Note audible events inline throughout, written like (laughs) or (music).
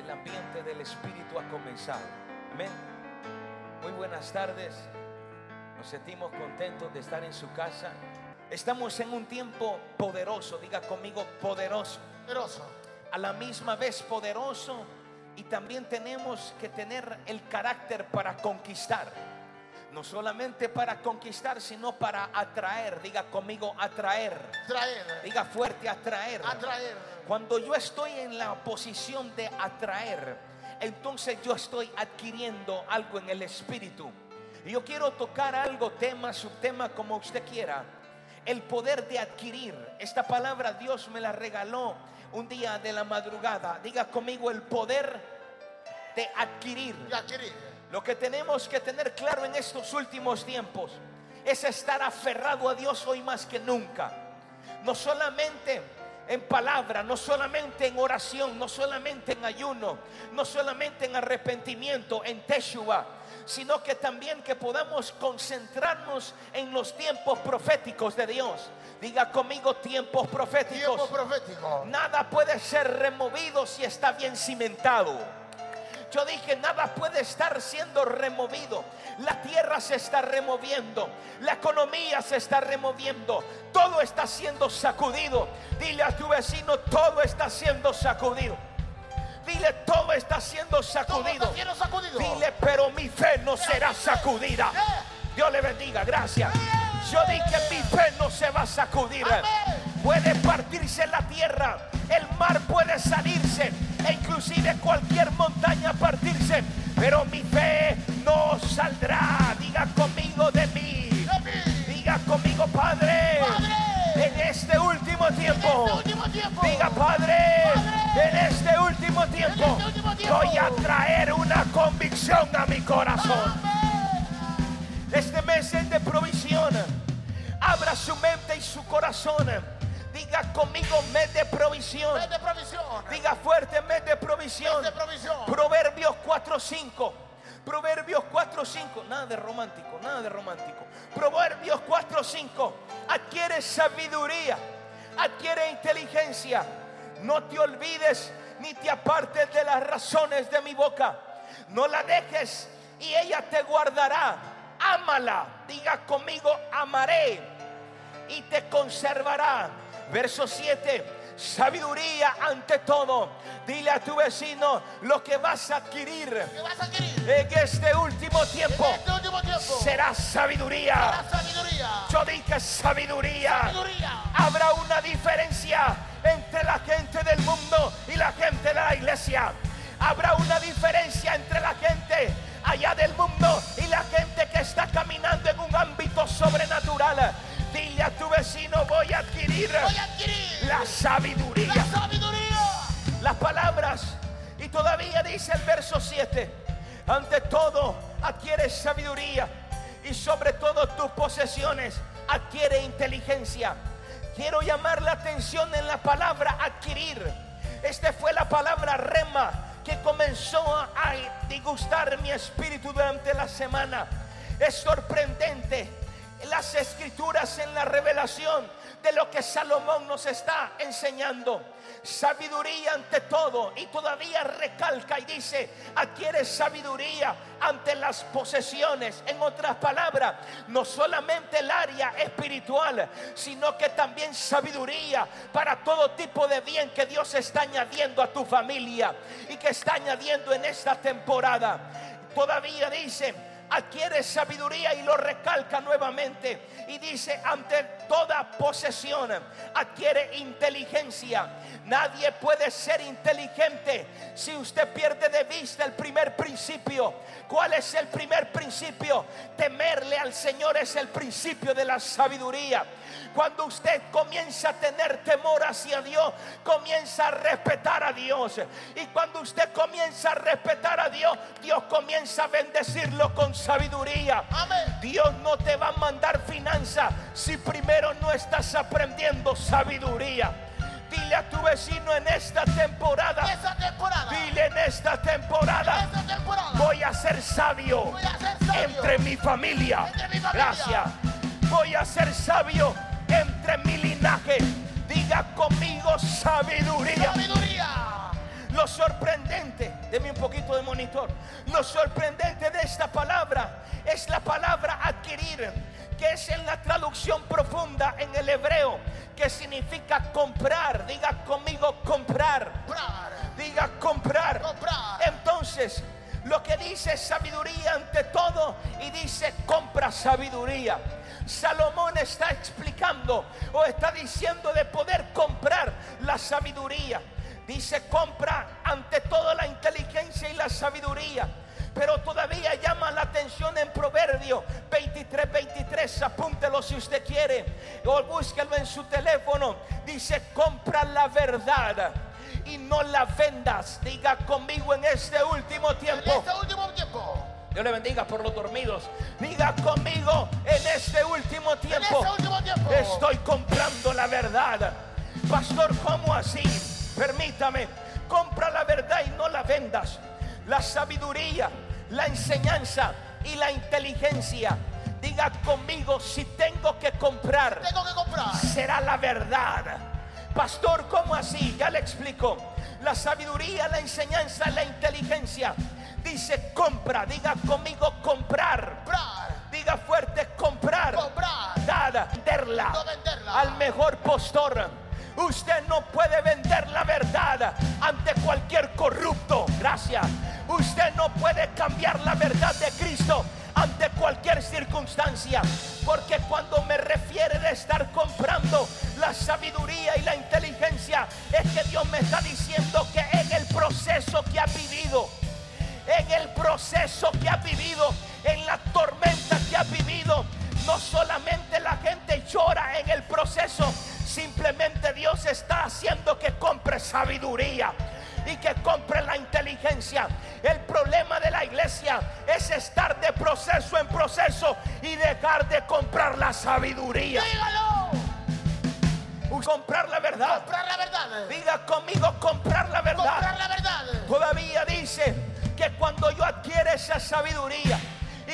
el ambiente del Espíritu ha comenzado. Amén. Muy buenas tardes. Nos sentimos contentos de estar en su casa. Estamos en un tiempo poderoso. Diga conmigo poderoso. Poderoso. A la misma vez poderoso. Y también tenemos que tener el carácter para conquistar. No solamente para conquistar, sino para atraer. Diga conmigo atraer. Traer. Diga fuerte atraer. Atraer. Cuando yo estoy en la posición de atraer, entonces yo estoy adquiriendo algo en el espíritu. Y yo quiero tocar algo, tema, subtema, como usted quiera. El poder de adquirir. Esta palabra Dios me la regaló un día de la madrugada. Diga conmigo el poder de adquirir. Y adquirir. Lo que tenemos que tener claro en estos últimos tiempos es estar aferrado a Dios hoy más que nunca. No solamente en palabra, no solamente en oración, no solamente en ayuno, no solamente en arrepentimiento, en Teshua, sino que también que podamos concentrarnos en los tiempos proféticos de Dios. Diga conmigo tiempos proféticos. Tiempo profético. Nada puede ser removido si está bien cimentado. Yo dije, nada puede estar siendo removido. La tierra se está removiendo. La economía se está removiendo. Todo está siendo sacudido. Dile a tu vecino, todo está siendo sacudido. Dile, todo está siendo sacudido. está siendo sacudido. Dile, pero mi fe no será sacudida. Dios le bendiga, gracias. Yo dije, mi fe no se va a sacudir. Puede partirse la tierra, el mar puede salirse, e inclusive cualquier montaña partirse, pero mi fe no saldrá. Diga conmigo de mí. Diga conmigo, Padre, en este último tiempo. este último tiempo. Diga, Padre, en este último tiempo, este último tiempo. voy a traer una convicción a mi corazón. Este mes es de provisión. Abra su mente y su corazón. Diga conmigo, mes de provisión. Mes de provisión. Diga fuerte, mes de provisión. Mes de provisión. Proverbios 4:5. Proverbios 4:5. Nada de romántico, nada de romántico. Proverbios 4:5. Adquiere sabiduría, adquiere inteligencia. No te olvides ni te apartes de las razones de mi boca. No la dejes y ella te guardará. Ámala. Diga conmigo, amaré y te conservará. Verso 7. Sabiduría ante todo. Dile a tu vecino lo que vas a adquirir ¿Qué vas a adquirir? en este último tiempo. En este último tiempo. Será sabiduría. Yo dije sabiduría. Sabiduría. Habrá una diferencia entre la gente del mundo y la gente de la iglesia. Habrá una diferencia entre la gente allá del mundo y la gente que está caminando en un ámbito sobrenatural. Dile a tu vecino, voy a adquirir Voy a adquirir la sabiduría la sabiduría. las palabras. Y todavía dice el verso 7, ante todo adquiere sabiduría y sobre todo tus posesiones adquiere inteligencia. Quiero llamar la atención en la palabra adquirir. Esta fue la palabra rema que comenzó a disgustar mi espíritu durante la semana. Es sorprendente las escrituras en la revelación de lo que Salomón nos está enseñando. Sabiduría ante todo y todavía recalca y dice, adquiere sabiduría ante las posesiones. En otras palabras, no solamente el área espiritual, sino que también sabiduría para todo tipo de bien que Dios está añadiendo a tu familia y que está añadiendo en esta temporada. Todavía dice, adquiere sabiduría y lo recalca nuevamente. Y dice, ante toda posesión, adquiere inteligencia. Nadie puede ser inteligente si usted pierde de vista el primer principio. ¿Cuál es el primer principio? Temerle al Señor es el principio de la sabiduría. Cuando usted comienza a tener temor hacia Dios, comienza a respetar a Dios. Y cuando usted comienza a respetar a Dios, Dios comienza a bendecirlo con sabiduría. Amén. Dios no te va a mandar finanza si primero no estás aprendiendo sabiduría. Dile a tu vecino en esta temporada. Esta temporada. Dile en esta temporada. Esta temporada. Voy a ser sabio Voy a ser sabio. entre mi familia. Entre mi familia. Gracias. Voy a ser sabio entre mi linaje. Diga conmigo sabiduría. Sabiduría. Lo sorprendente, deme un poquito de monitor. Lo sorprendente de esta palabra es la palabra adquirir, que es en la traducción profunda en el hebreo, que significa comprar. Diga conmigo comprar. Comprar. Diga comprar. Comprar. Entonces, lo que dice es sabiduría ante todo y dice compra sabiduría. Salomón está explicando o está diciendo de poder comprar la sabiduría. Dice compra ante todo la inteligencia y la sabiduría. Pero todavía llama la atención en Proverbio 23, 23. Apúntelo si usted quiere. O búsquelo en su teléfono. Dice compra la verdad y no la vendas. Diga conmigo en este último En tiempo. este último tiempo. Dios le bendiga por los dormidos. Diga conmigo en este último En tiempo. este último tiempo. Estoy comprando la verdad. Pastor, ¿cómo así? Permítame. Compra la verdad y no la vendas. La sabiduría, la enseñanza y la inteligencia. Diga conmigo, si tengo que comprar, Tengo que comprar. será la verdad. Pastor, ¿cómo así? Ya le explico. La sabiduría, la enseñanza, la inteligencia. Dice compra, diga conmigo comprar. Comprar. Diga fuerte comprar. Comprar. Dar, venderla. No venderla. Al mejor postor. Usted no puede vender la verdad ante cualquier corrupto. Gracias. Usted no puede cambiar la verdad de Cristo ante cualquier circunstancia. Porque cuando me refiere de estar comprando la sabiduría y la inteligencia, es que Dios me está diciendo que en el proceso que ha vivido, en el proceso que ha vivido, en la tormenta que ha vivido. No solamente la gente llora en el proceso, simplemente Dios está haciendo que compre sabiduría y que compre la inteligencia. El problema de la iglesia es estar de proceso en proceso y dejar de comprar la sabiduría. Dígalo. Comprar la verdad. Comprar la verdad. Diga conmigo comprar la verdad. Comprar la verdad. Todavía dice que cuando yo adquiera esa sabiduría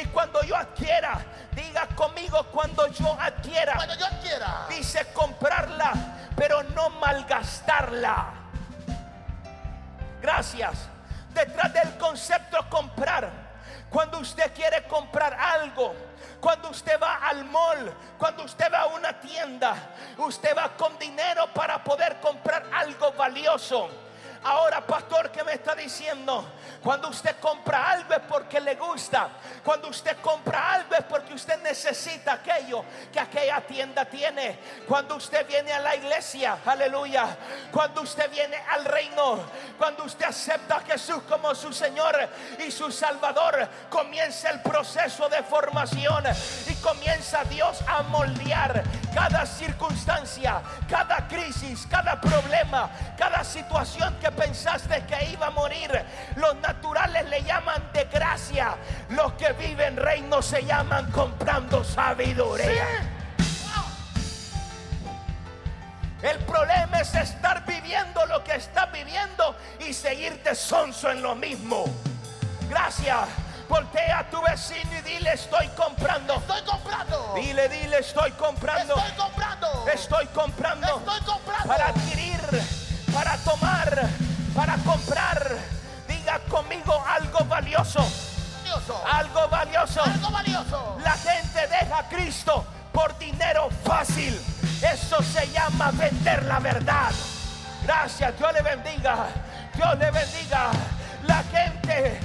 y cuando yo adquiera, diga conmigo cuando yo adquiera, Cuando yo quiera. dice comprarla, pero no malgastarla. Gracias. Detrás del concepto comprar, cuando usted quiere comprar algo, cuando usted va al mall, cuando usted va a una tienda, usted va con dinero para poder comprar algo valioso. Ahora, pastor, ¿qué me está diciendo? Cuando usted compra algo es porque le gusta. Cuando usted compra algo es porque usted necesita aquello que aquella tienda tiene. Cuando usted viene a la iglesia, aleluya. Cuando usted viene al reino, cuando usted acepta a Jesús como su Señor y su Salvador, comienza el proceso de formación y comienza Dios a moldear cada circunstancia, cada crisis, cada problema, cada situación que pensaste que iba a morir. Los naturales le llaman de gracia. Los que viven reino se llaman comprando sabiduría. El problema es estar viviendo lo que estás viviendo y seguirte sonso en lo mismo. Gracias. Voltea a tu vecino y dile estoy comprando. Estoy comprando. Dile, dile estoy comprando. Estoy comprando. Estoy comprando Estoy comprando. para adquirir, para tomar, para comprar. Diga conmigo algo valioso, valioso. algo valioso. Algo valioso. La gente deja a Cristo por dinero fácil. Eso se llama vender la verdad. Gracias, Dios le bendiga. Dios le bendiga. La gente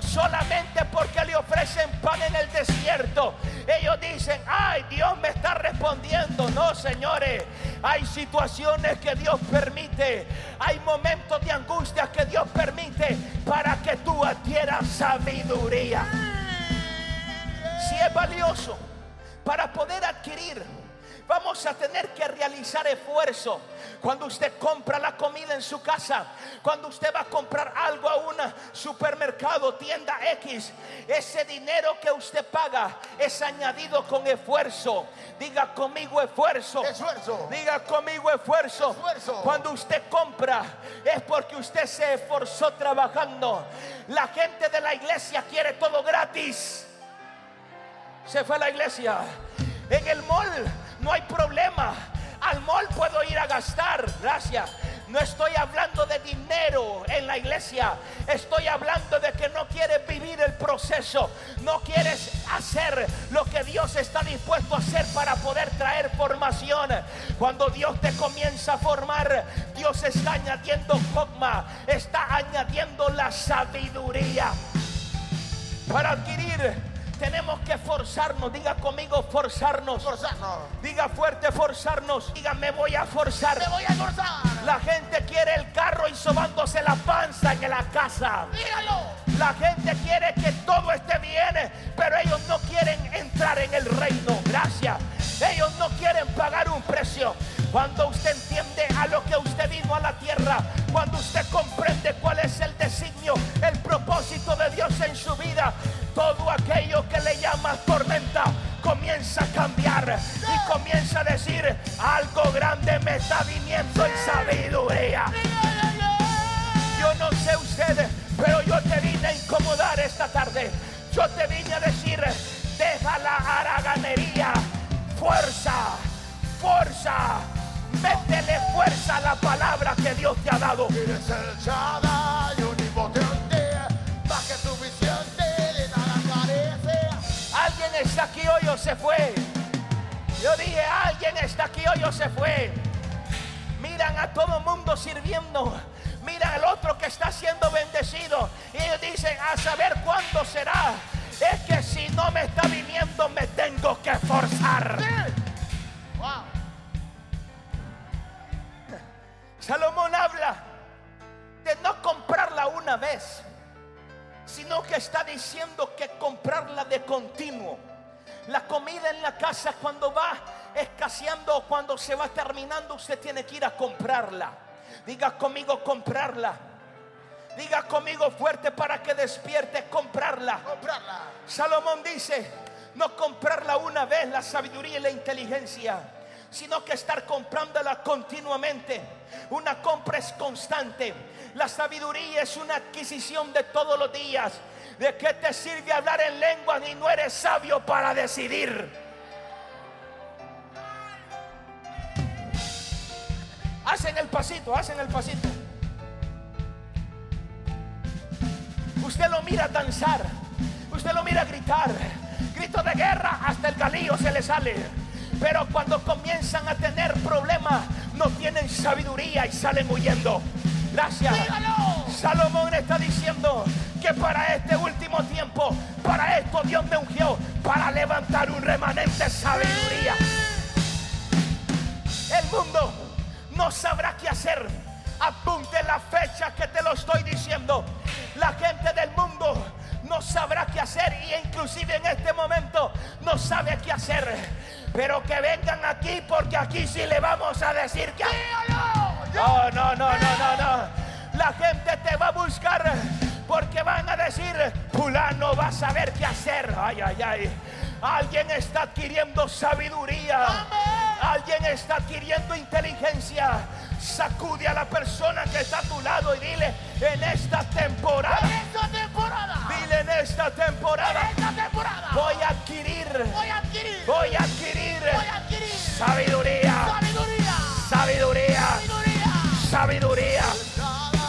solamente porque le ofrecen pan en el desierto. Ellos dicen, ay, Dios me está respondiendo. No, señores, hay situaciones que Dios permite. Hay momentos de angustia que Dios permite para que tú adquieras sabiduría. Si es valioso para poder adquirir, vamos a tener que realizar esfuerzo. Cuando usted compra la comida en su casa, cuando usted va a comprar algo a un supermercado, tienda X, ese dinero que usted paga es añadido con esfuerzo. Diga conmigo esfuerzo. Esfuerzo. Diga conmigo esfuerzo. Esfuerzo. Cuando usted compra es porque usted se esforzó trabajando. La gente de la iglesia quiere todo gratis se fue a la iglesia. En el mall no hay problema. Al mall puedo ir a gastar. Gracias. No estoy hablando de dinero en la iglesia. Estoy hablando de que no quieres vivir el proceso. No quieres hacer lo que Dios está dispuesto a hacer para poder traer formación. Cuando Dios te comienza a formar, Dios está añadiendo cogma, está añadiendo la sabiduría para adquirir tenemos que forzarnos. Diga conmigo, forzarnos. Forzarnos. Diga fuerte, forzarnos. Diga, me voy a forzar. Me voy a forzar. La gente quiere el carro y sobándose la panza en la casa. Dígalo. La gente quiere que todo esté bien, pero ellos no quieren entrar en el reino. Gracias. Ellos no quieren pagar un precio. Cuando usted entiende a lo que usted vino a la tierra, cuando usted comprende cuál es el designio, el propósito de Dios en su vida, todo aquello que le llama tormenta comienza a cambiar y comienza a decir algo grande me está viniendo en sabiduría. Yo no sé ustedes, pero yo te vine a incomodar esta tarde. Yo te vine a decir, deja la haraganería, fuerza, fuerza, métele fuerza a la palabra que Dios te ha dado. Está aquí hoy o se fue. Yo dije, alguien está aquí hoy o se fue. Miran a todo mundo sirviendo. Mira al otro que está siendo bendecido. Y ellos dicen, a saber cuándo será. Es que si no me está viniendo, me tengo que forzar. Wow. Salomón habla de no comprarla una vez, sino que está diciendo que comprarla de continuo. La comida en la casa cuando va escaseando o cuando se va terminando, usted tiene que ir a comprarla. Diga conmigo comprarla. Diga conmigo fuerte para que despierte comprarla. Comprarla. Salomón dice, no comprarla una vez, la sabiduría y la inteligencia, sino que estar comprándola continuamente. Una compra es constante. La sabiduría es una adquisición de todos los días. ¿De qué te sirve hablar en lenguas y no eres sabio para decidir? Hacen el pasito, hacen el pasito. Usted lo mira danzar, usted lo mira gritar, grito de guerra, hasta el galillo se le sale. Pero cuando comienzan a tener problemas, no tienen sabiduría y salen huyendo. Salomón está diciendo que para este último tiempo, para esto Dios me ungió, para levantar un remanente de sabiduría. El mundo no sabrá qué hacer. Apunte la fecha que te lo estoy diciendo. La gente del mundo no sabrá qué hacer y inclusive en este momento no sabe qué hacer. Pero que vengan aquí porque aquí sí le vamos a decir que... No, no, no, no, no, no. La gente te va a buscar porque van a decir, fulano va a saber qué hacer. Ay, ay, ay. Alguien está adquiriendo sabiduría. Alguien está adquiriendo inteligencia. Sacude a la persona que está a tu lado y dile, en esta temporada, En esta temporada. dile en esta En temporada, esta temporada. voy a adquirir, Voy a adquirir. voy a adquirir Voy a adquirir. sabiduría, Sabiduría. sabiduría, Sabiduría. Sabiduría.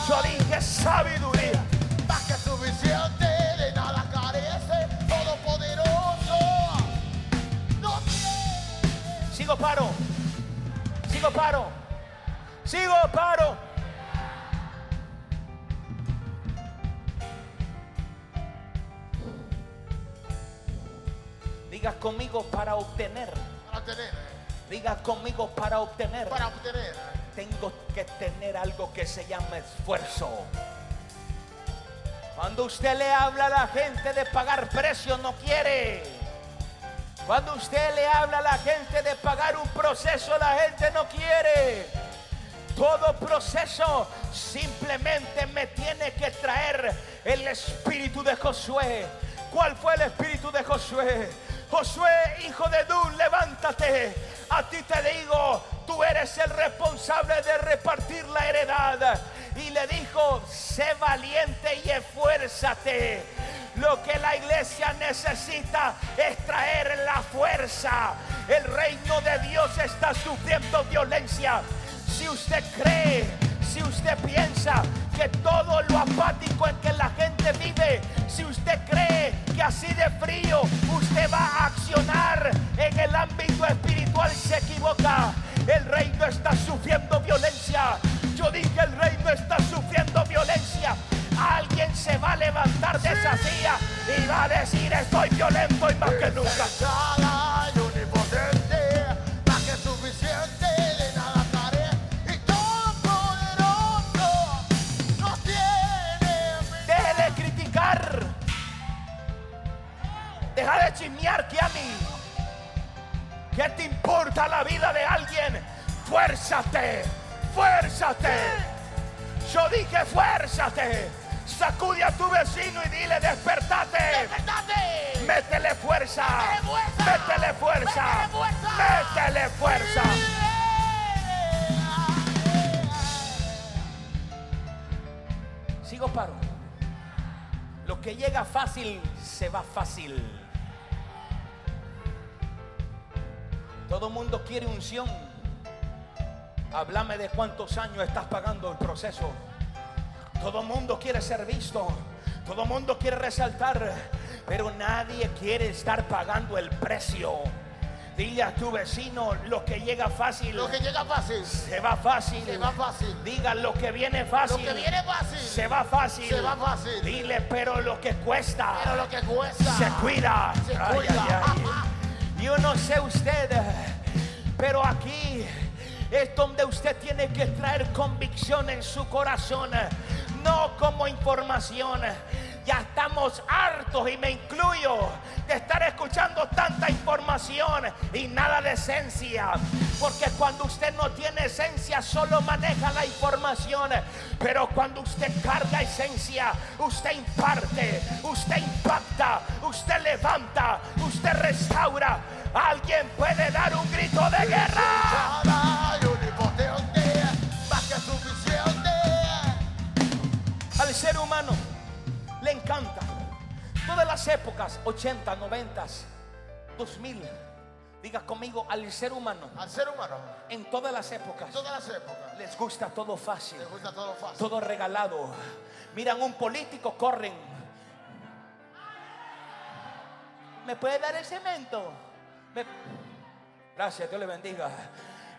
Yo dije sabiduría. Más que suficiente, de nada carece, todopoderoso. No tiene. Sigo paro. Sigo paro. Sigo paro. Diga conmigo para obtener. Para tener. Diga conmigo para obtener. Para obtener. Tengo que tener algo que se llama esfuerzo. Cuando usted le habla a la gente de pagar precio, no quiere. Cuando usted le habla a la gente de pagar un proceso, la gente no quiere. Todo proceso simplemente me tiene que traer el espíritu de Josué. ¿Cuál fue el espíritu de Josué? Josué, hijo de Dun, levántate. A ti te digo, tú eres el responsable de repartir la heredad. Y le dijo, sé valiente y esfuérzate. Lo que la iglesia necesita es traer la fuerza. El reino de Dios está sufriendo violencia. Si usted cree, si usted piensa que todo lo apático en que la gente vive, si usted cree que así de frío usted va a accionar en el ámbito espiritual, se equivoca. El reino está sufriendo violencia. Yo dije el reino está sufriendo violencia. Alguien se va a levantar de esa silla y va a decir estoy violento y más que nunca. Deja de chismear que a mí. ¿Qué te importa la vida de alguien? Fuérzate, fuérzate. Yo dije fuérzate. Sacude a tu vecino y dile despertate. ¡Despertate! Métele fuerza. ¡Métele fuerza! Métele fuerza. Sigo paro. Lo que llega fácil se va fácil. Todo mundo quiere unción. Háblame de cuántos años estás pagando el proceso. Todo mundo quiere ser visto. Todo mundo quiere resaltar. Pero nadie quiere estar pagando el precio. Dile a tu vecino lo que llega fácil. Lo que llega fácil, Se va fácil. se va fácil. Diga lo que viene Lo fácil. que viene fácil, Se va fácil. Se va fácil. Dile, pero lo que cuesta pero lo que cuesta se cuida. Se Ay, cuida. ay, ay. Yo no sé usted, pero aquí es donde usted tiene que traer convicción en su corazón, no como información. Ya estamos hartos y me incluyo de estar escuchando tanta información y nada de esencia. Porque cuando usted no tiene esencia solo maneja la información. Pero cuando usted carga esencia, usted imparte, usted impacta, usted levanta, usted restaura. Alguien puede dar un grito de guerra. Al ser humano le encanta. Todas las épocas, 80, 90, 2000. Diga conmigo, al ser humano, Al ser humano, en todas las épocas, en todas las épocas, les gusta todo fácil, les gusta todo fácil. todo regalado. Miran un político, corren. ¿Me puede dar el cemento? Me- Gracias, Dios le bendiga.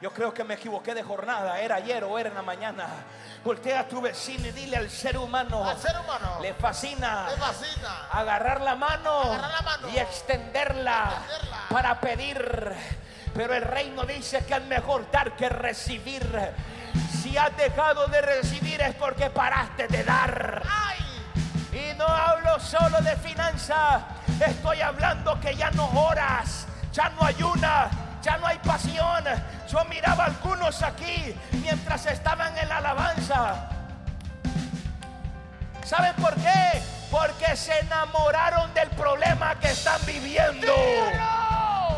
Yo creo que me equivoqué de jornada. Era ayer o era en la mañana. Voltea a tu vecino y dile al ser humano. Al ser humano, Le fascina. le fascina. Agarrar la mano, Agarrar la mano. y extenderla, Extenderla. para pedir. Pero el reino dice que es mejor dar que recibir. Si has dejado de recibir es porque paraste de dar. ¡Ay! Y no hablo solo de finanzas, estoy hablando que ya no oras, ya no ayunas, ya no hay pasión. Yo miraba a algunos aquí mientras estaban en la alabanza. ¿Saben por qué? Porque se enamoraron del problema que están viviendo.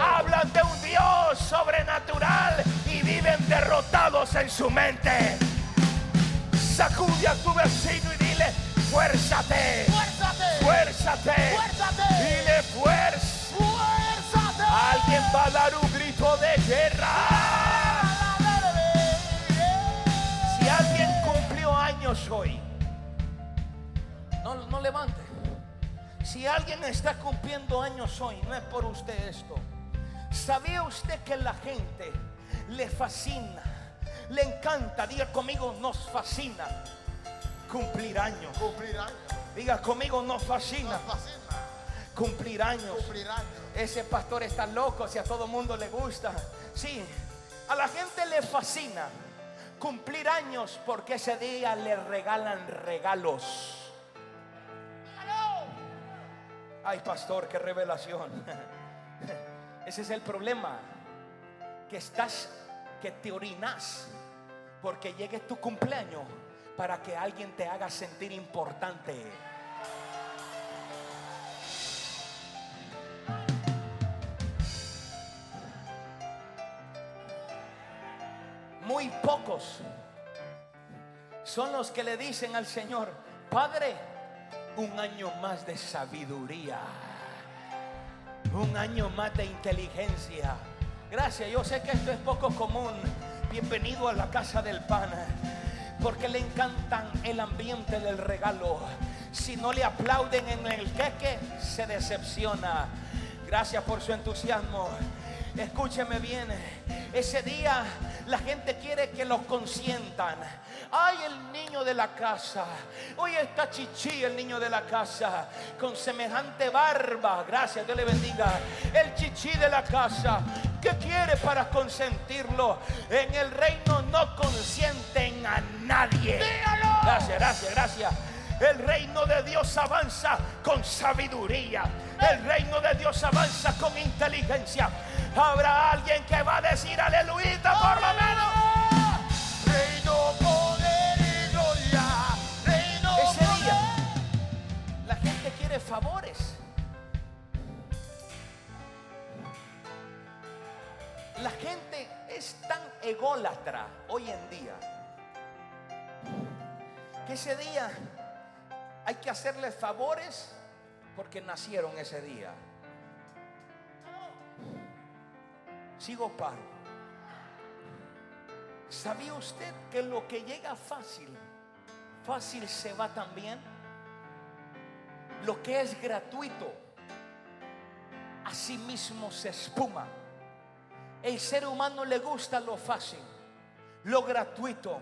Hablan de un Dios sobrenatural y viven derrotados en su mente. Sacude a tu vecino y dile, fuérzate, ¡Fuérzate! fuérzate, ¡Fuérzate! dile fuerza. Alguien va a dar un grito de guerra. Si alguien cumplió años hoy, no, no levante. Si alguien está cumpliendo años hoy, no es por usted esto. ¿Sabía usted que la gente le fascina, le encanta? Diga conmigo, nos fascina cumplir años. Cumplir años. Diga conmigo, nos fascina Nos fascina. cumplir años. Cumplir años. Ese pastor está loco si a todo mundo le gusta. Sí, a la gente le fascina cumplir años porque ese día le regalan regalos. Ay, pastor, qué revelación. (laughs) Ese es el problema. Que estás, que te orinas porque llegue tu cumpleaños para que alguien te haga sentir importante. Muy pocos son los que le dicen al Señor, Padre, un año más de sabiduría, un año más de inteligencia. Gracias, yo sé que esto es poco común. Bienvenido a la casa del pan. porque le encantan el ambiente del regalo. Si no le aplauden en el queque, se decepciona. Gracias por su entusiasmo. Escúcheme bien. Ese día la gente quiere que lo consientan. Ay, el niño de la casa. Hoy está chichi, el niño de la casa. Con semejante barba. Gracias, Dios le bendiga. El chichi de la casa. ¿Qué quiere para consentirlo? En el reino no consienten a nadie. Gracias, gracias, gracias. El reino de Dios avanza con sabiduría. El reino de Dios avanza con inteligencia. Habrá alguien que va a decir aleluya por lo menos. Reino, poder y gloria. Reino, Ese día la gente quiere favores. La gente es tan ególatra hoy en día que ese día hay que hacerle favores porque nacieron ese día. Sigo paro. ¿Sabía usted que lo que llega fácil, fácil se va también? Lo que es gratuito, así mismo se espuma. El ser humano le gusta lo fácil, lo gratuito.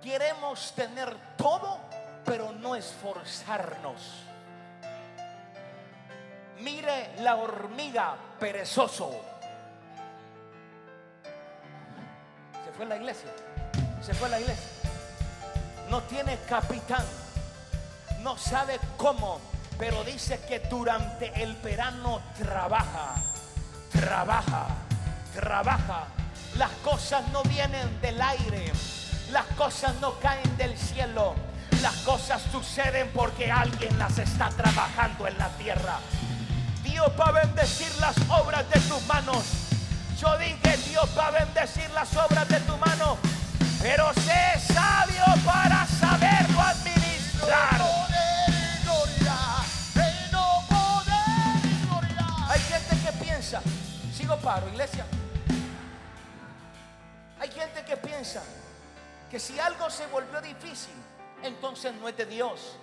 Queremos tener todo, pero no esforzarnos. Mire la hormiga perezoso. Fue la iglesia. Se fue la iglesia. No tiene capitán. No sabe cómo. Pero dice que durante el verano trabaja. Trabaja. Trabaja. Las cosas no vienen del aire. Las cosas no caen del cielo. Las cosas suceden porque alguien las está trabajando en la tierra. Dios va a bendecir las obras de tus manos. Yo dije, Dios va a bendecir las obras de tu mano. Pero sé sabio para saberlo administrar. Hay gente que piensa, sigo paro, iglesia. Hay gente que piensa que si algo se volvió difícil, entonces no es de Dios.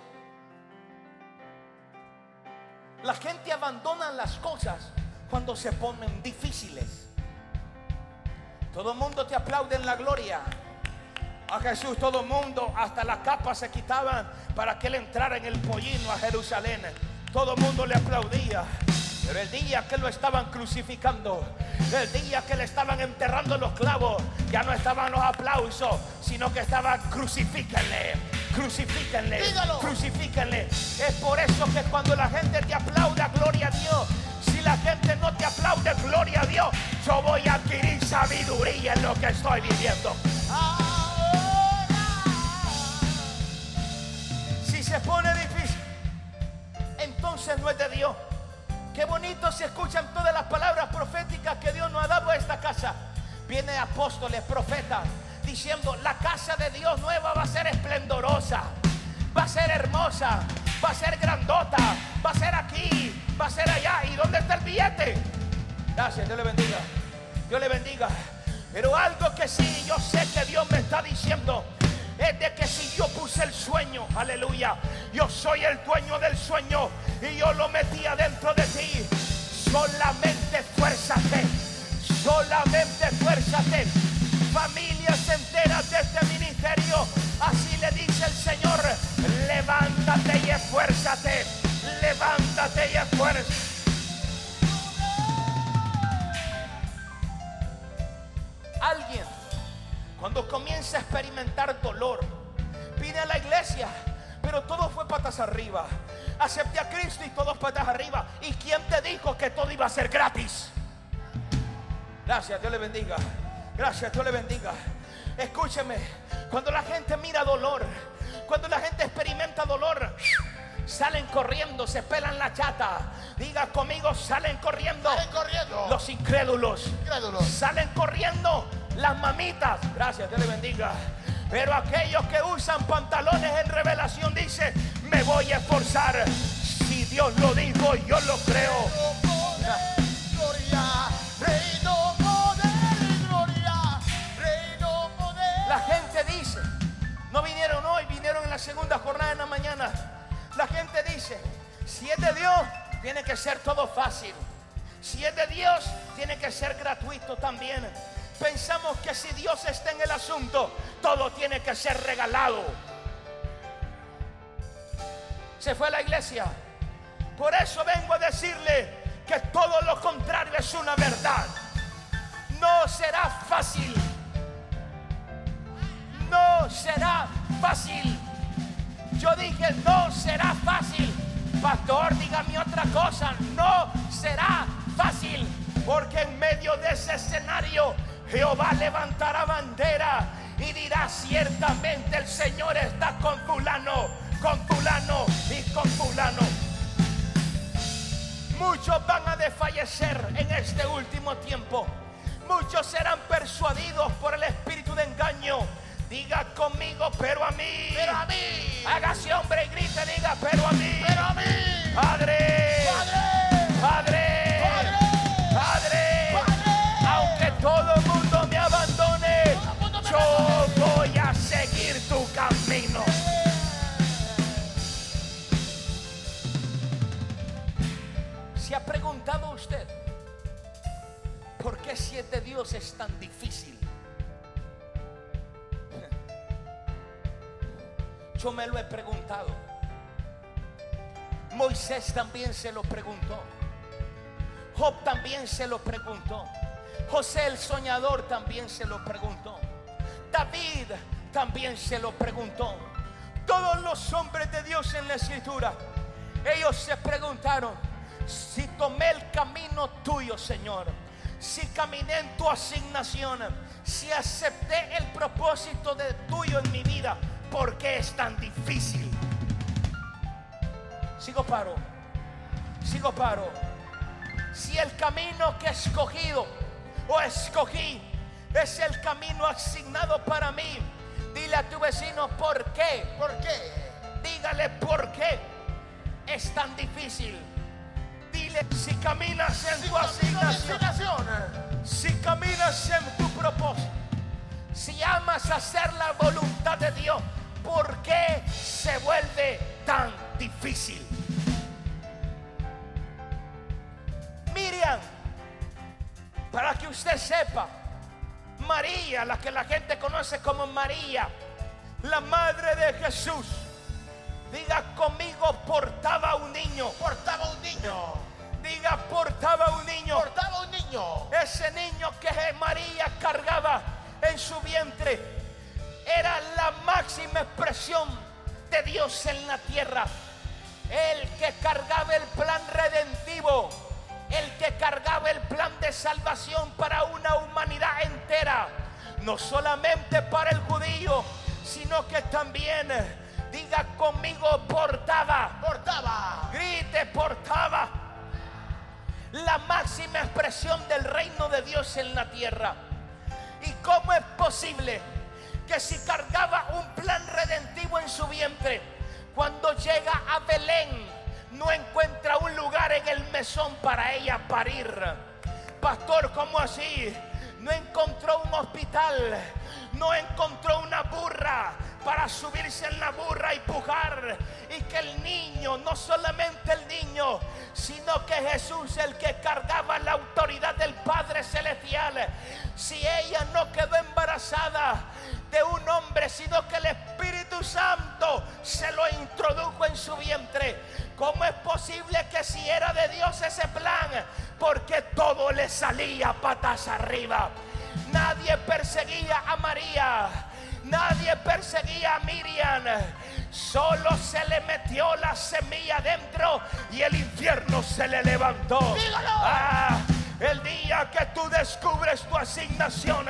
La gente abandona las cosas cuando se ponen difíciles. Todo el mundo te aplaude en la gloria. A Jesús todo el mundo, hasta las capas se quitaban para que él entrara en el pollino a Jerusalén. Todo el mundo le aplaudía. Pero el día que lo estaban crucificando, el día que le estaban enterrando los clavos, ya no estaban los aplausos, sino que estaban crucifíquenle, crucifíquenle, Dígalo. crucifíquenle. Es por eso que cuando la gente te aplauda, gloria a Dios. La gente no te aplaude, gloria a Dios, yo voy a adquirir sabiduría en lo que estoy viviendo. Ahora. Si se pone difícil, entonces no es de Dios. Qué bonito se escuchan todas las palabras proféticas que Dios nos ha dado a esta casa. Vienen apóstoles, profetas, diciendo, la casa de Dios nueva va a ser esplendorosa, va a ser hermosa, va a ser grandota, va a ser aquí, va a ser allá. ¿Y dónde está el billete? Gracias, Dios le bendiga. Dios le bendiga. Pero algo que sí, yo sé que Dios me está diciendo es de que si yo puse el sueño, aleluya, yo soy el dueño del sueño y yo lo metí adentro de ti. Solamente esfuérzate, solamente esfuérzate. Familias enteras de este ministerio, así le dice el Señor, levántate y esfuérzate, y esfuérzate. Alguien cuando comienza a experimentar dolor, pide a la iglesia, pero todo fue patas arriba. Acepté a Cristo y todo patas arriba. ¿Y quién te dijo que todo iba a ser gratis? Gracias, Dios le bendiga. Gracias, Dios le bendiga. Escúcheme, cuando la gente mira dolor, cuando la gente experimenta dolor, salen corriendo, se pelan la chata. Diga conmigo, salen corriendo. Salen corriendo. Los incrédulos. Incrédulos. Salen corriendo las mamitas. Gracias, Dios le bendiga. Pero aquellos que usan pantalones en revelación dice, me voy a esforzar. Si Dios lo dijo, yo lo creo. Reino, poder y gloria. Reino, poder. La gente dice, dice, si es de Dios, tiene que ser todo fácil. Si es de Dios, tiene que ser gratuito también. Pensamos que si Dios está en el asunto, todo tiene que ser regalado. Se fue a la iglesia. Por eso vengo a decirle que todo lo contrario es una verdad. No será fácil. No será fácil. Yo dije, no será fácil. Pastor, dígame otra cosa. No será fácil. Porque en medio de ese escenario, Jehová levantará bandera y dirá ciertamente el Señor está con fulano, con fulano y con fulano. Muchos van a desfallecer en este último tiempo. Muchos serán persuadidos por el espíritu de engaño. Diga conmigo, pero a mí. Pero a mí. Hágase hombre y grite, diga, pero a mí. Pero a mí. Padre. Padre. Padre. Padre. Padre. Aunque todo el mundo me abandone, yo También se lo preguntó. Job también se lo preguntó. José el soñador también se lo preguntó. David también se lo preguntó. Todos los hombres de Dios en la escritura, ellos se preguntaron, si tomé el camino tuyo, Señor, si caminé en tu asignación, si acepté el propósito de tuyo en mi vida, ¿por qué es tan difícil? Sigo paro, sigo paro. Si el camino que he escogido o escogí es el camino asignado para mí, dile a tu vecino por qué. ¿Por qué? Dígale por qué es tan difícil. Dile si caminas en Si tu asignación, asignación, si caminas en tu propósito, si amas hacer la voluntad de Dios, ¿por qué se vuelve tan difícil? Miriam, para que usted sepa, María, la que la gente conoce como María, la madre de Jesús, diga conmigo, portaba un niño, portaba un niño. diga, portaba un niño. Portaba un niño. Ese niño que María cargaba en su vientre era la máxima expresión de Dios en la tierra. El que cargaba el plan redentivo, el que cargaba el plan de salvación para una humanidad entera, no solamente para el judío, sino que también, diga conmigo, portaba, Portaba. grite, portaba la máxima expresión del reino de Dios en la tierra. ¿Y cómo es posible que si cargaba un plan redentivo en su vientre, cuando llega a Belén, no encuentra un lugar en el mesón para ella parir? Pastor, ¿cómo así? No encontró un hospital, no encontró una burra para subirse en la burra y pujar. Y que el niño, no solamente el niño, sino que Jesús, el que cargaba la autoridad del Padre Celestial, si ella no quedó embarazada de un hombre, sino que el Espíritu Santo se lo introdujo en su vientre. ¿Cómo es posible que si era de Dios ese plan? Porque todo le salía patas arriba. Nadie perseguía a María. Nadie perseguía a Miriam. Solo se le metió la semilla dentro y el infierno se le levantó. Dígalo. Ah, el día que tú descubres tu asignación,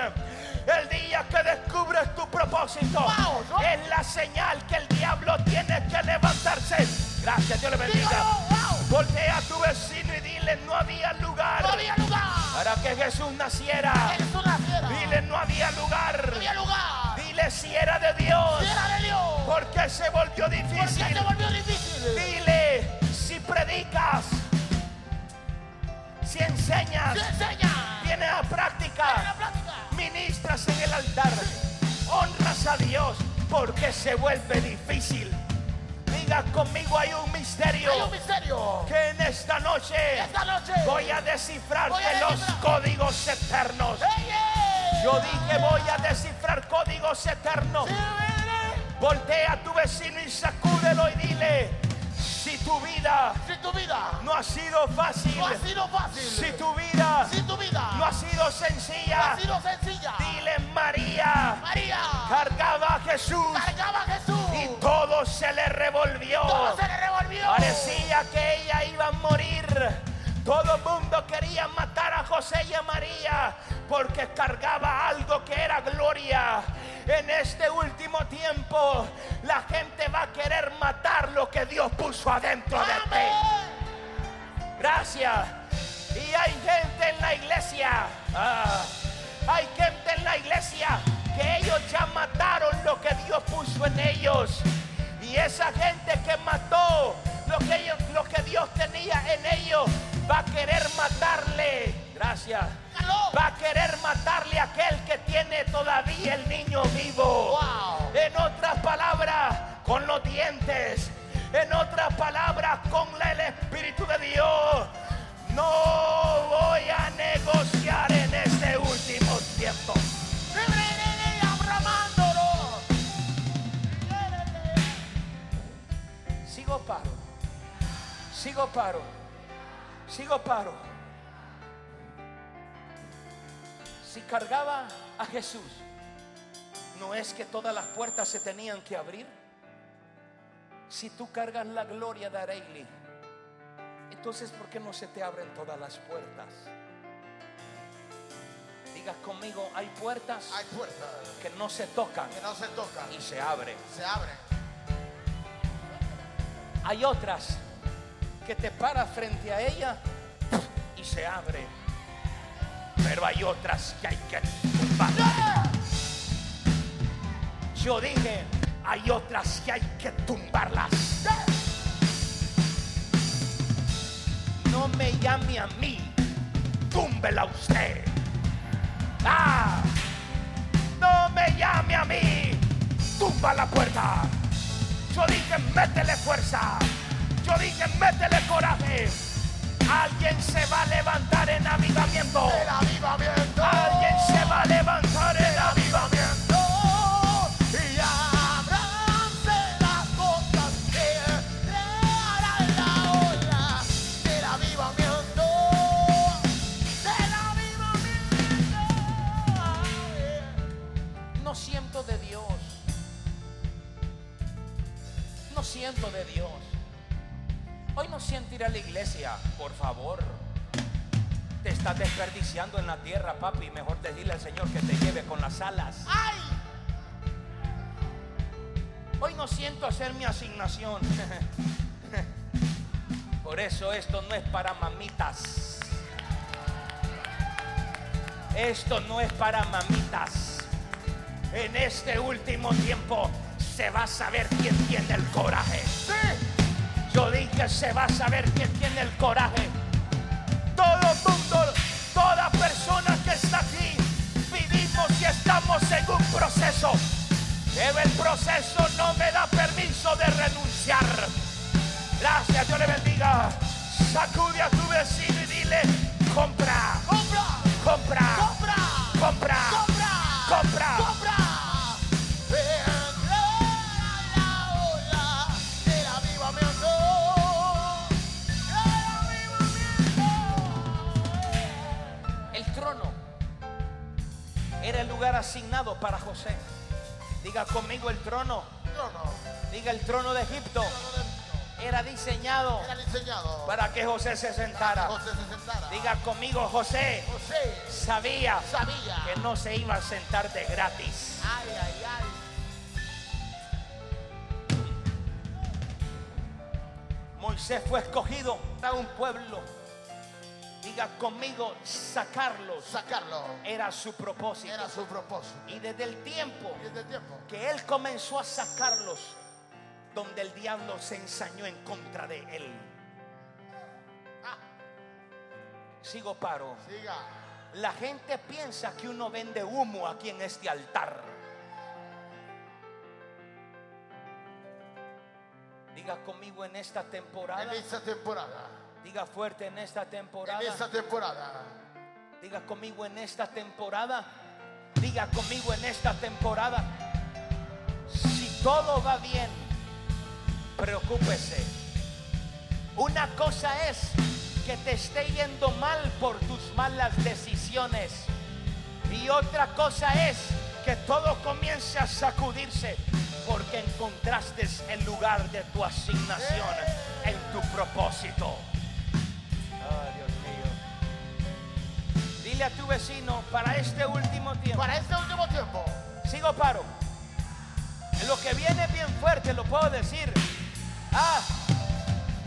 el día que descubres tu propósito, Wow, ¿no? es la señal que el diablo tiene que levantarse. Gracias, Dios le bendiga. Dígalo, wow. Voltea a tu vecino y dile, no había lugar No había lugar. para que Jesús naciera. Jesús naciera. Dile, no había lugar. No había lugar. Dile si era de Dios. Si era de Dios. ¿Por qué se volvió ¿Por qué difícil? se volvió difícil? Dile si predicas, si enseñas, Si vienes a En la práctica. Ministras en el altar, honras a Dios, porque se vuelve difícil. Diga conmigo, hay un misterio. Hay noche Esta noche. voy a descifrarte Voy a los códigos eternos. Yo dije voy a descifrar códigos eternos. Sí. Voltea a tu vecino y sacúdelo y dile, tu vida Si tu vida no ha sido fácil, no ha sido fácil. si tu vida Si tu vida no ha sido no sencilla, ha sido sencilla. dile María, María cargaba a Jesús cargaba a Jesús. y todo se le revolvió. todo se le revolvió. Parecía que ella iba a morir. Todo el mundo quería matar a José y a María porque cargaba algo que era gloria. En este último tiempo la gente va a querer matar lo que Dios puso adentro de ti. Gracias. Y hay gente en la iglesia. ah, hay gente en la iglesia que ellos ya mataron lo que Dios puso en ellos. Y esa gente que mató lo que, ellos, lo que Dios tenía en ellos va a querer matarle. Gracias. Va a querer matarle a aquel que tiene todavía el niño vivo. Wow. En otras palabras, con los dientes. En otras palabras, con el Espíritu de Dios. No voy a negociar en Sigo paro. Sigo paro. Si cargaba a Jesús, no es que todas las puertas se tenían que abrir. Si tú cargas la gloria de Areili, entonces ¿por qué no se te abren todas las puertas? Diga conmigo, hay puertas Hay puertas que no se tocan que no se tocan. y se abren. Se abren. Hay otras que te paras frente a ella y se abre. Pero hay otras que hay que tumbar. Yo dije, hay otras que hay que tumbarlas. No me llame a mí, túmbela usted. Ah, no me llame a mí, tumba la puerta. Yo dije, métele fuerza. Dije, métele coraje. Alguien se va a levantar en avivamiento. El avivamiento. Alguien se va a levantar en avivamiento. Y abranse las cosas que crearán la ola del avivamiento. Del avivamiento. No siento de Dios. No siento de Dios. A la iglesia, por favor. Te estás desperdiciando en la tierra, papi. Mejor decirle al Señor que te lleve con las alas. ¡Ay! Hoy no siento hacer mi asignación. (laughs) Por eso esto no es para mamitas. Esto no es para mamitas. En este último tiempo se va a saber quién tiene el coraje. ¡Sí! Yo dije, se va a saber quién tiene el coraje. Todo mundo, toda persona que está aquí, vivimos y estamos en un proceso. Pero el proceso no me da permiso de renunciar. Gracias, Dios le bendiga. Sacude a tu vecino y dile, compra, ¡Compra! compra, ¡Compra! compra, ¡Compra! compra. ¡Compra! Lugar asignado para José. Diga conmigo el trono. No, no. Diga el trono de Egipto. Era diseñado Era diseñado para que José se sentara. José se sentara. Diga conmigo, José José sabía sabía. que no se iba a sentar de gratis. Ay, ay, ay. Moisés fue escogido para un pueblo. Diga conmigo, sacarlos Sacarlo era su propósito. era su propósito. Y desde el tiempo que él comenzó a sacarlos, donde el diablo se ensañó en contra de él. Ah, Sigo paro. siga. La gente piensa que uno vende humo aquí en este altar. Diga conmigo en esta En temporada, esta temporada Diga fuerte en esta en temporada. esta temporada. Diga conmigo en esta temporada. Diga conmigo en esta temporada. Si todo va bien, preocúpese. Una cosa es que te esté yendo mal por tus malas decisiones. Y otra cosa es que todo comience a sacudirse porque encontraste el lugar de tu asignación en tu propósito. Dile a tu vecino para este último tiempo. Para este último tiempo. Sigo paro. En lo que viene bien fuerte lo puedo decir. Ah,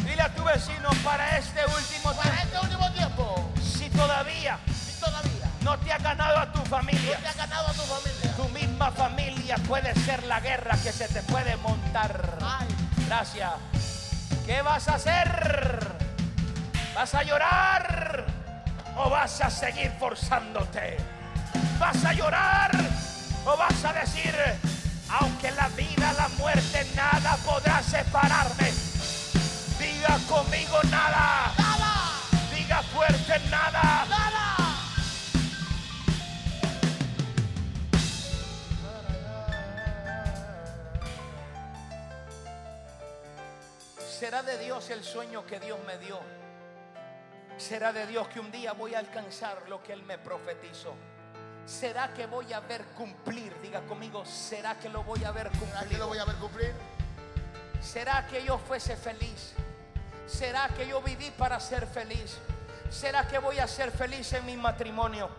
dile a tu vecino para este último Para tiempo. este último tiempo. Si todavía Y todavía no te ha ganado a tu no familia, te ha ganado a tu familia. tu misma familia puede ser la guerra que se te puede montar. Ay, Gracias. ¿Qué vas a hacer? ¿Vas a llorar o vas a seguir forzándote? ¿Vas a llorar o vas a decir, aunque la vida, la muerte, nada podrá separarme? Diga conmigo nada. nada, Diga fuerte nada. nada. ¿Será de Dios el sueño que Dios me dio? ¿Será de Dios que un día voy a alcanzar lo que Él me profetizó? ¿Será que voy a ver cumplir? Diga conmigo, ¿será que lo voy a ver ¿Será cumplir? que lo voy a ver cumplir? ¿Será que yo fuese feliz? ¿Será que yo viví para ser feliz? ¿Será que voy a ser feliz en mi matrimonio?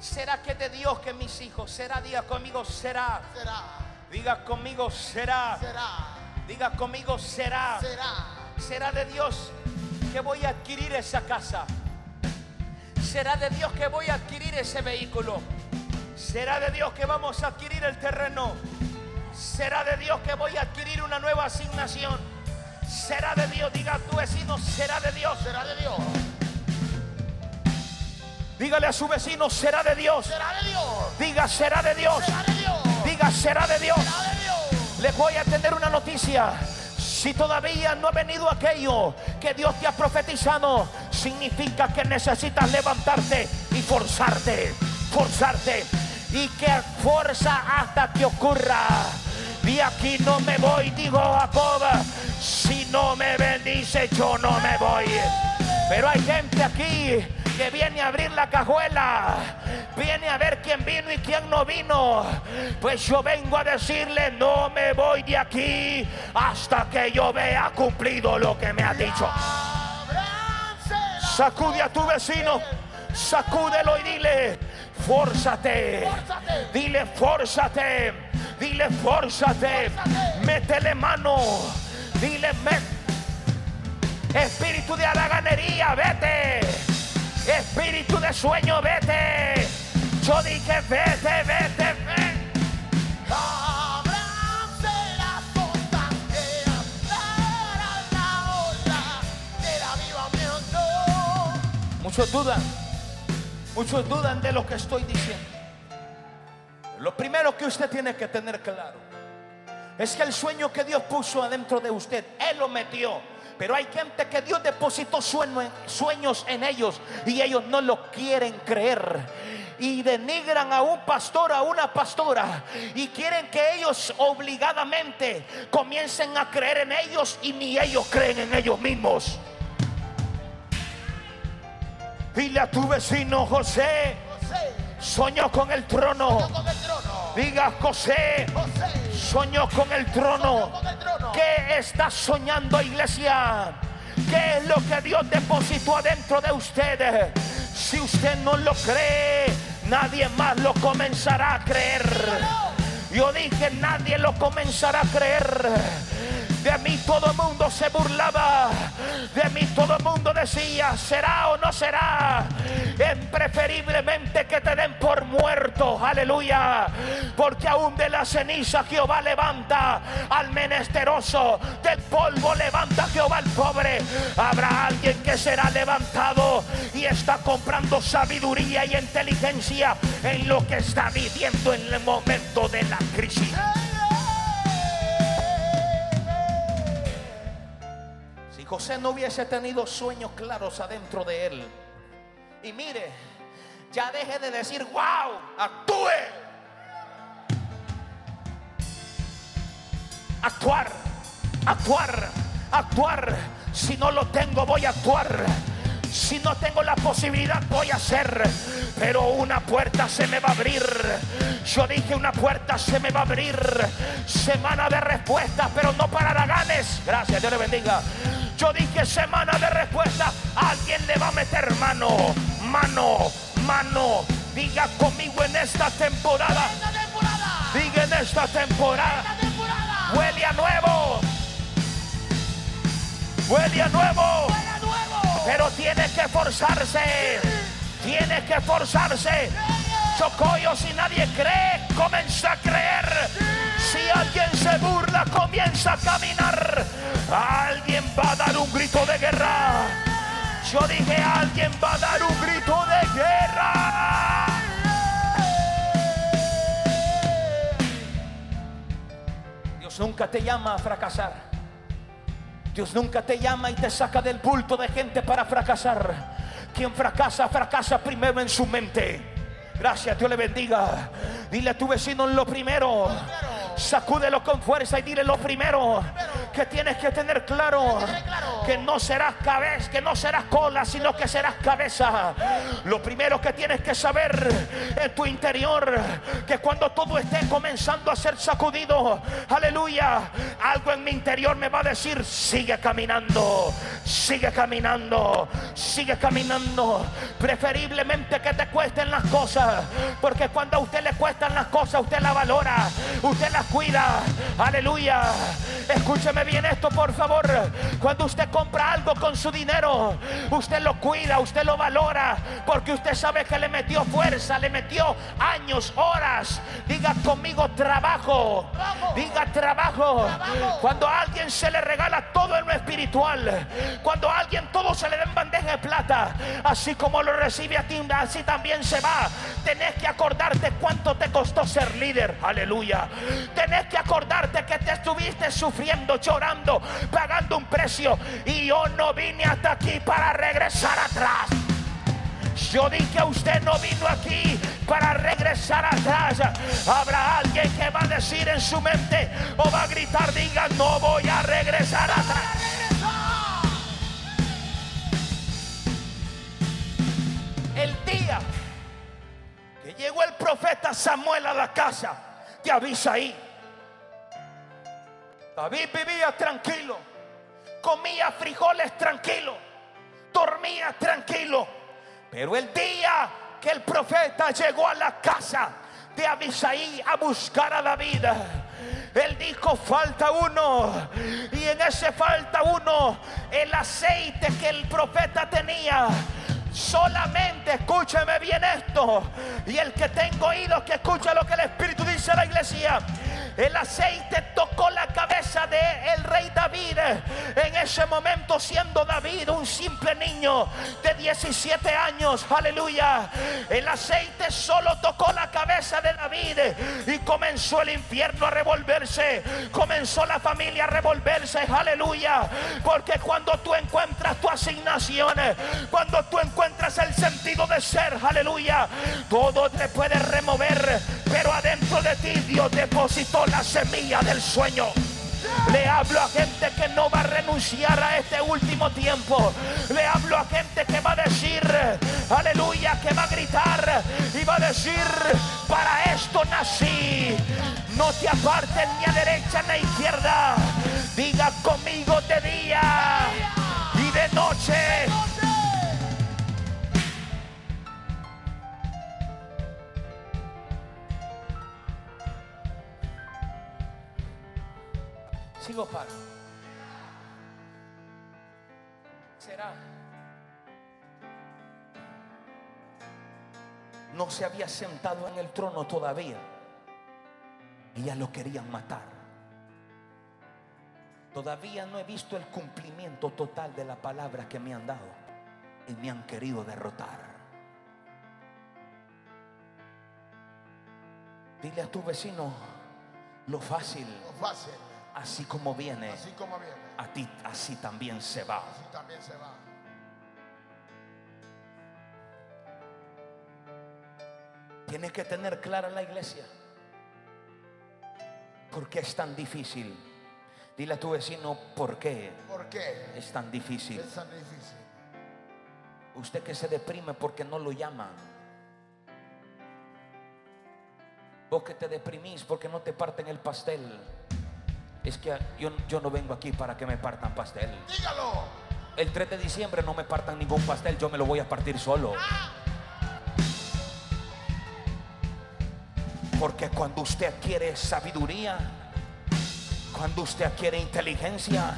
¿Será que de Dios que mis hijos? ¿Será? Diga conmigo, será. Será, Diga conmigo, será. será, Diga conmigo, será. será. Será de Dios que voy a adquirir esa casa. Será de Dios que voy a adquirir ese vehículo. Será de Dios que vamos a adquirir el terreno. Será de Dios que voy a adquirir una nueva asignación. Será de Dios, diga a tu vecino, será de Dios. Será de Dios. Dígale a su vecino, será de Dios. Será de Dios. Diga, será de Dios. Será de Dios. Diga, será de Dios. Será de Dios. Les voy a tener una noticia. Si todavía no ha venido aquello que Dios te ha profetizado, significa que necesitas levantarte y forzarte, forzarte. Y que fuerza hasta que ocurra. De aquí no me voy, digo Jacob. Si no me bendice, yo no me voy. Pero hay gente aquí que viene a abrir la cajuela, viene a ver quién vino y quién no vino. Pues yo vengo a decirle, no me voy de aquí hasta que yo vea cumplido lo que me ha dicho. Sacude a tu vecino, sacúdelo y dile, fórzate. Dile, fórzate. Dile, fórzate. Métele mano. Dile, "Mé- Espíritu de halaganería, vete. Espíritu de sueño, vete. Yo dije, vete, vete, vete. Muchos dudan, muchos dudan de lo que estoy diciendo. Lo primero que usted tiene que tener claro es que el sueño que Dios puso adentro de usted, Él lo metió. Pero hay gente que Dios depositó sueño- sueños en ellos y ellos no lo quieren creer. Y denigran a un pastor, a una pastora. Y quieren que ellos obligadamente comiencen a creer en ellos y ni ellos creen en ellos mismos. Dile a tu vecino José, José, soñó con el trono. Diga José, soñó con el trono. ¿Qué está soñando iglesia? ¿Qué es lo que Dios depositó adentro de usted? Si usted no lo cree, nadie más lo comenzará a creer. Yo dije, nadie lo comenzará a creer. De mí todo el mundo se burlaba. De mí todo el mundo decía, ¿será o no será? Es preferiblemente que te den por muerto. Aleluya. Porque aún de la ceniza Jehová levanta al menesteroso. Del polvo levanta Jehová al pobre. Habrá alguien que será levantado y está comprando sabiduría y inteligencia en lo que está viviendo en el momento de la crisis. José no hubiese tenido sueños claros adentro de él. Y mire, ya deje de decir, wow, actúe. Actuar, actuar, actuar. Si no lo tengo, voy a actuar. Si no tengo la posibilidad, voy a hacer. Pero una puerta se me va a abrir. Yo dije, una puerta se me va a abrir. Semana de respuesta, pero no para haraganes. Gracias, Dios le bendiga. Yo dije, semana de respuesta. Alguien le va a meter mano, mano, mano. Diga conmigo en esta temporada. ¡Esta temporada! Diga en esta temporada. ¡Esta temporada! Huele a nuevo. Huele a nuevo. ¡Fuera nuevo! Pero tiene que forzarse. Tiene que forzarse. Chocoyo, si nadie cree, comienza a creer. Si alguien se burla, comienza a caminar. Alguien va a dar un grito de guerra. Yo dije, alguien va a dar un grito de guerra. Dios nunca te llama a fracasar. Dios nunca te llama y te saca del bulto de gente para fracasar. Quien fracasa, fracasa primero en su mente. Gracias, Dios le bendiga. Dile a tu vecino lo primero. Sacúdelo con fuerza y dile lo primero que tienes que tener claro que no serás cabeza, que no serás cola, sino que serás cabeza. Lo primero que tienes que saber en tu interior que cuando todo esté comenzando a ser sacudido, aleluya, algo en mi interior me va a decir, sigue caminando, sigue caminando, sigue caminando. Preferiblemente que te cuesten las cosas, porque cuando a usted le cuestan las cosas, usted la valora, usted cuida. Aleluya. Escúcheme bien esto, por favor. Cuando usted compra algo con su dinero, usted lo cuida, usted lo valora, porque usted sabe que le metió fuerza, le metió años, horas. Diga conmigo trabajo. Diga trabajo. Cuando a alguien se le regala todo en lo espiritual, cuando a alguien todo se le da en bandeja de plata, así como lo recibe a ti, así también se va. Tenés que acordarte cuánto te costó ser líder. Aleluya. Tenés que acordarte que te estuviste sufriendo, llorando, pagando un precio. Y yo no vine hasta aquí para regresar atrás. Yo dije que usted no vino aquí para regresar atrás. Habrá alguien que va a decir en su mente o va a gritar, diga, no voy a regresar atrás. El día que llegó el profeta Samuel a la casa de Abisaí, David vivía tranquilo, comía frijoles tranquilo, dormía tranquilo. Pero el día que el profeta llegó a la casa de Abisaí a buscar a David, él dijo, falta uno. Y en ese falta uno, el aceite que el profeta tenía. Solamente escúcheme bien esto. Y el que tenga oídos que escuche lo que el Espíritu dice a la iglesia. El aceite tocó la cabeza de el rey David. En ese momento siendo David un simple niño de 17 años. Aleluya. El aceite solo tocó la cabeza de David y comenzó el infierno a revolverse. Comenzó la familia a revolverse. Aleluya. Porque cuando tú encuentras tu asignación, cuando tú encuentras el sentido de ser, aleluya, todo te puede remover. Pero adentro de ti Dios depositó la semilla del sueño. Le hablo a gente que no va a renunciar a este último tiempo. Le hablo a gente que va a decir, aleluya, que va a gritar y va a decir, para esto nací. No te apartes ni a derecha ni a izquierda. Diga conmigo de día y de noche. Será. No se había sentado en el trono todavía. Y ya lo querían matar. Todavía no he visto el cumplimiento total de la palabra que me han dado. Y me han querido derrotar. Dile a tu vecino lo fácil Lo fácil así como viene, así como viene, a ti así también se va. así también se va. Tienes que tener clara la iglesia. ¿Por qué es tan difícil? Dile a tu vecino, ¿por qué ¿Por qué? es tan difícil? Es tan difícil. Usted que se deprime porque no lo llaman. Vos que te deprimís porque no te parten el pastel. Es que yo, yo no vengo aquí para que me partan pastel. Dígalo. El 3 de diciembre no me partan ningún pastel, yo me lo voy a partir solo. Porque cuando usted quiere sabiduría, cuando usted quiere inteligencia,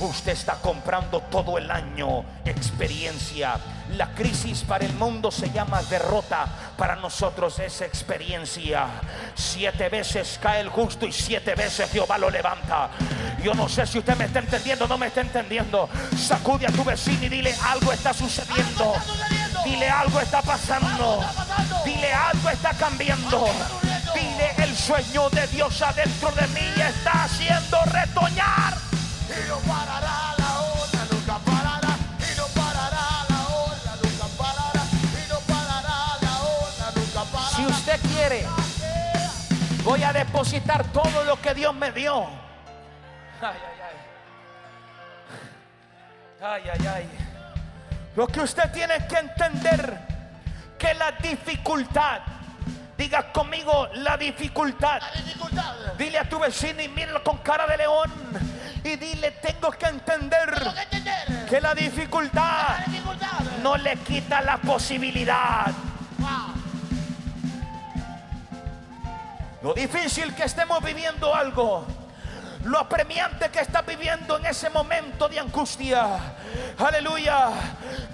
usted está comprando todo el año experiencia. La crisis para el mundo se llama derrota, para nosotros es experiencia. Siete veces cae el justo y siete veces Jehová lo levanta. Yo no sé si usted me está entendiendo o no me está entendiendo. Sacude a tu vecino y dile algo está sucediendo. Algo está sucediendo. Dile algo está pasando. Algo está pasando. Dile algo está cambiando. Algo está sucediendo. Dile el sueño de Dios adentro de mí está haciendo retoñar. Y voy a depositar todo lo que Dios me dio. Ay, ay, ay. Ay, ay, ay. Lo que usted tiene que entender que la dificultad, diga conmigo la dificultad. La dificultad. Dile a tu vecino y míralo con cara de león y dile tengo que entender Tengo que entender. que la dificultad. no le quita la posibilidad. Lo difícil que estemos viviendo algo. Lo apremiante que está viviendo en ese momento de angustia. Aleluya.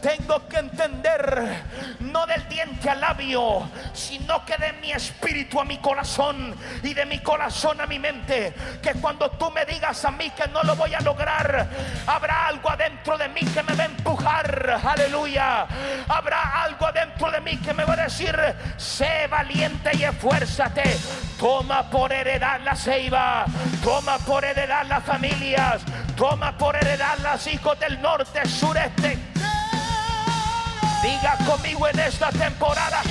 Tengo que entender, no del diente al labio, sino que de mi espíritu a mi corazón y de mi corazón a mi mente. Que cuando tú me digas a mí que no lo voy a lograr, habrá algo adentro de mí que me va a empujar. Aleluya. Habrá algo adentro de mí que me va a decir, sé valiente y esfuérzate. Toma por heredad la ceiba. Toma por heredad las familias. Toma por heredad los hijos del norte, sureste. Diga conmigo en esta temporada.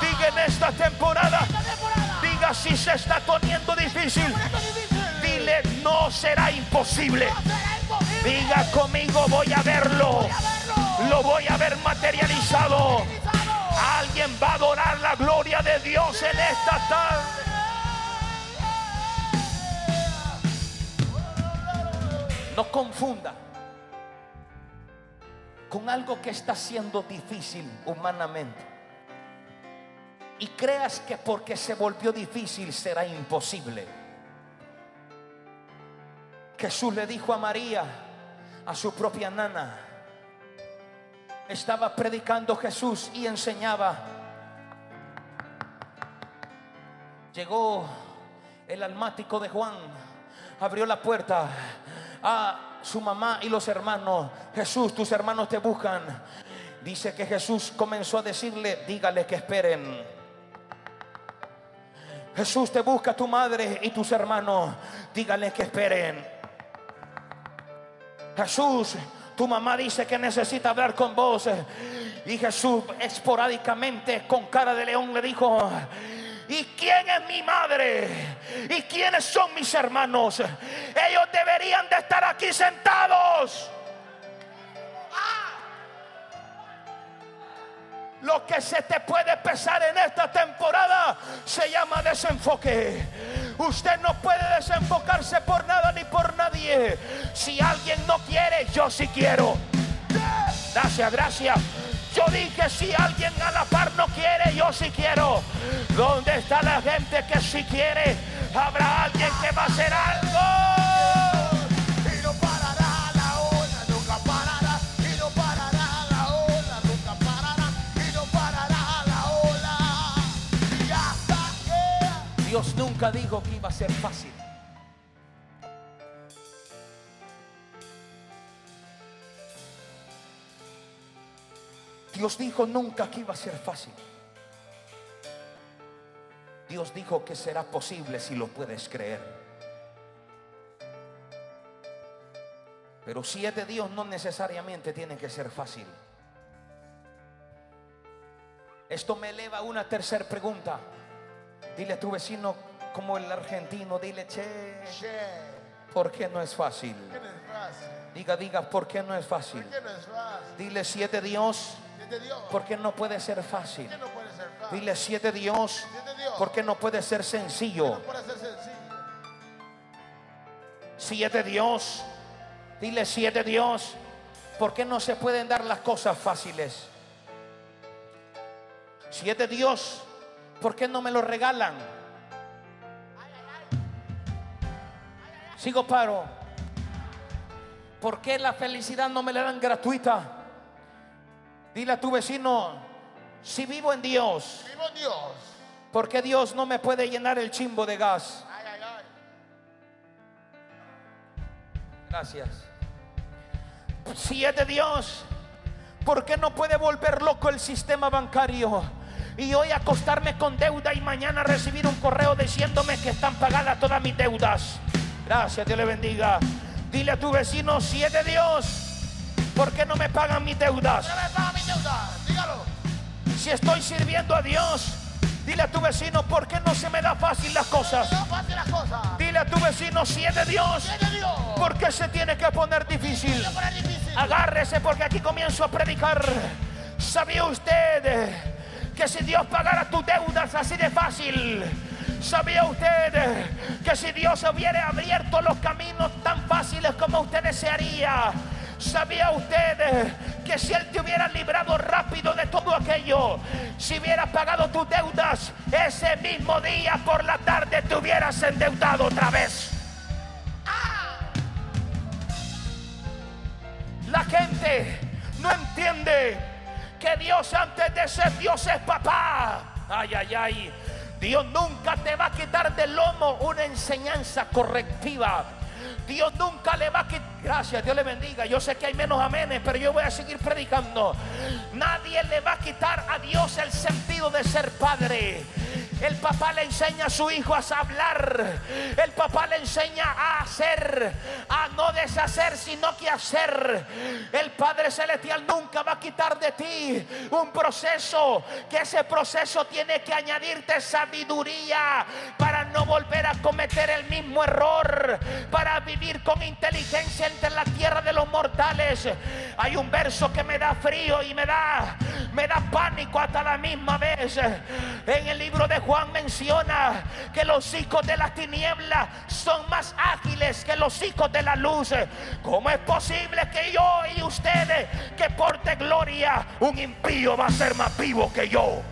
Diga en esta temporada. Diga si se está poniendo difícil. Dile, no será imposible. Diga conmigo, voy a verlo. Lo voy a ver materializado. Alguien va a adorar la gloria de Dios en esta tarde. No confunda con algo que está siendo difícil humanamente. Y creas que porque se volvió difícil será imposible. Jesús le dijo a María, a su propia nana, estaba predicando Jesús y enseñaba. Llegó el almático de Juan, abrió la puerta a su mamá y los hermanos. Jesús, tus hermanos te buscan. Dice que Jesús comenzó a decirle, dígale que esperen. Jesús te busca tu madre y tus hermanos, dígale que esperen. Jesús, tu mamá dice que necesita hablar con vos. Y Jesús esporádicamente con cara de león le dijo, ¿y quién es mi madre? ¿Y quiénes son mis hermanos? Ellos deberían de estar aquí sentados. Lo que se te puede pesar en esta temporada se llama desenfoque. Usted no puede desenfocarse por nada ni por nadie. Si alguien no quiere, yo sí quiero. Gracias, gracias. Yo dije si alguien a la par no quiere, yo sí quiero. ¿Dónde está la gente que sí quiere? Habrá alguien que va a hacer algo. Dios nunca dijo que iba a ser fácil. Dios dijo nunca que iba a ser fácil. Dios dijo que será posible si lo puedes creer. Pero si es de Dios, no necesariamente tiene que ser fácil. Esto me eleva a una tercera pregunta. Dile a tu vecino como el argentino, dile, che, Che, ¿por qué no es fácil? Diga, diga, ¿por qué no es fácil? Dile, si es de Dios, Si es de Dios, ¿por qué no puede ser ¿por fácil? Dile, si es de Dios, Si es de Dios, ¿por qué no puede ser sencillo? puede ser sencillo? Si es de Dios, dile, si es de Dios, ¿por qué no se pueden dar las cosas fáciles? Si es de Dios, ¿por qué no me lo regalan? Sigo paro. ¿Por qué la felicidad no me la dan gratuita? Dile a tu vecino, si vivo en Dios, Vivo en Dios. ¿por qué Dios no me puede llenar el chimbo de gas? Ay, ay, ay. Gracias. Si es de Dios, ¿por qué no puede volver loco el sistema bancario? Y hoy acostarme con deuda y mañana recibir un correo diciéndome que están pagadas todas mis deudas. Gracias, Dios le bendiga. Dile a tu vecino, si es de Dios, ¿por qué no me pagan mis deudas? ¿Qué me paga mi deuda? Dígalo. Si estoy sirviendo a Dios, dile a tu vecino, ¿por qué no se me da fácil las cosas? No fácil las cosas. Dile a tu vecino, si es de Dios, Si es de Dios, ¿por qué se tiene que poner difícil? se pone difícil. Agárrese porque aquí comienzo a predicar. ¿Sabía usted que si Dios pagara tus deudas así de fácil? ¿Sabía usted que si Dios hubiera abierto los caminos tan fáciles como usted desearía? ¿Sabía usted que si Él te hubiera librado rápido de todo aquello, si hubiera pagado tus deudas, ese mismo día por la tarde te hubieras endeudado otra vez? La gente no entiende que Dios antes de ser Dios es papá. Ay, ay, ay. Dios nunca te va a quitar del lomo una enseñanza correctiva. Dios nunca le va a quitar. Gracias, Dios le bendiga. Yo sé que hay menos amenes, pero yo voy a seguir predicando. Nadie le va a quitar a Dios el sentido de ser padre. El papá le enseña a su hijo a hablar. El papá le enseña a hacer, a no deshacer, sino que hacer. El Padre Celestial nunca va a quitar de ti un proceso, que ese proceso tiene que añadirte sabiduría para no volver a cometer el mismo error, para vivir con inteligencia entre la tierra de los mortales. Hay un verso que me da frío y me da, me da pánico hasta la misma vez. En el libro de Juan menciona que los hijos de las tinieblas son más ágiles que los hijos de la luz. ¿Cómo es posible que yo y ustedes, que porte gloria, un impío va a ser más vivo que yo?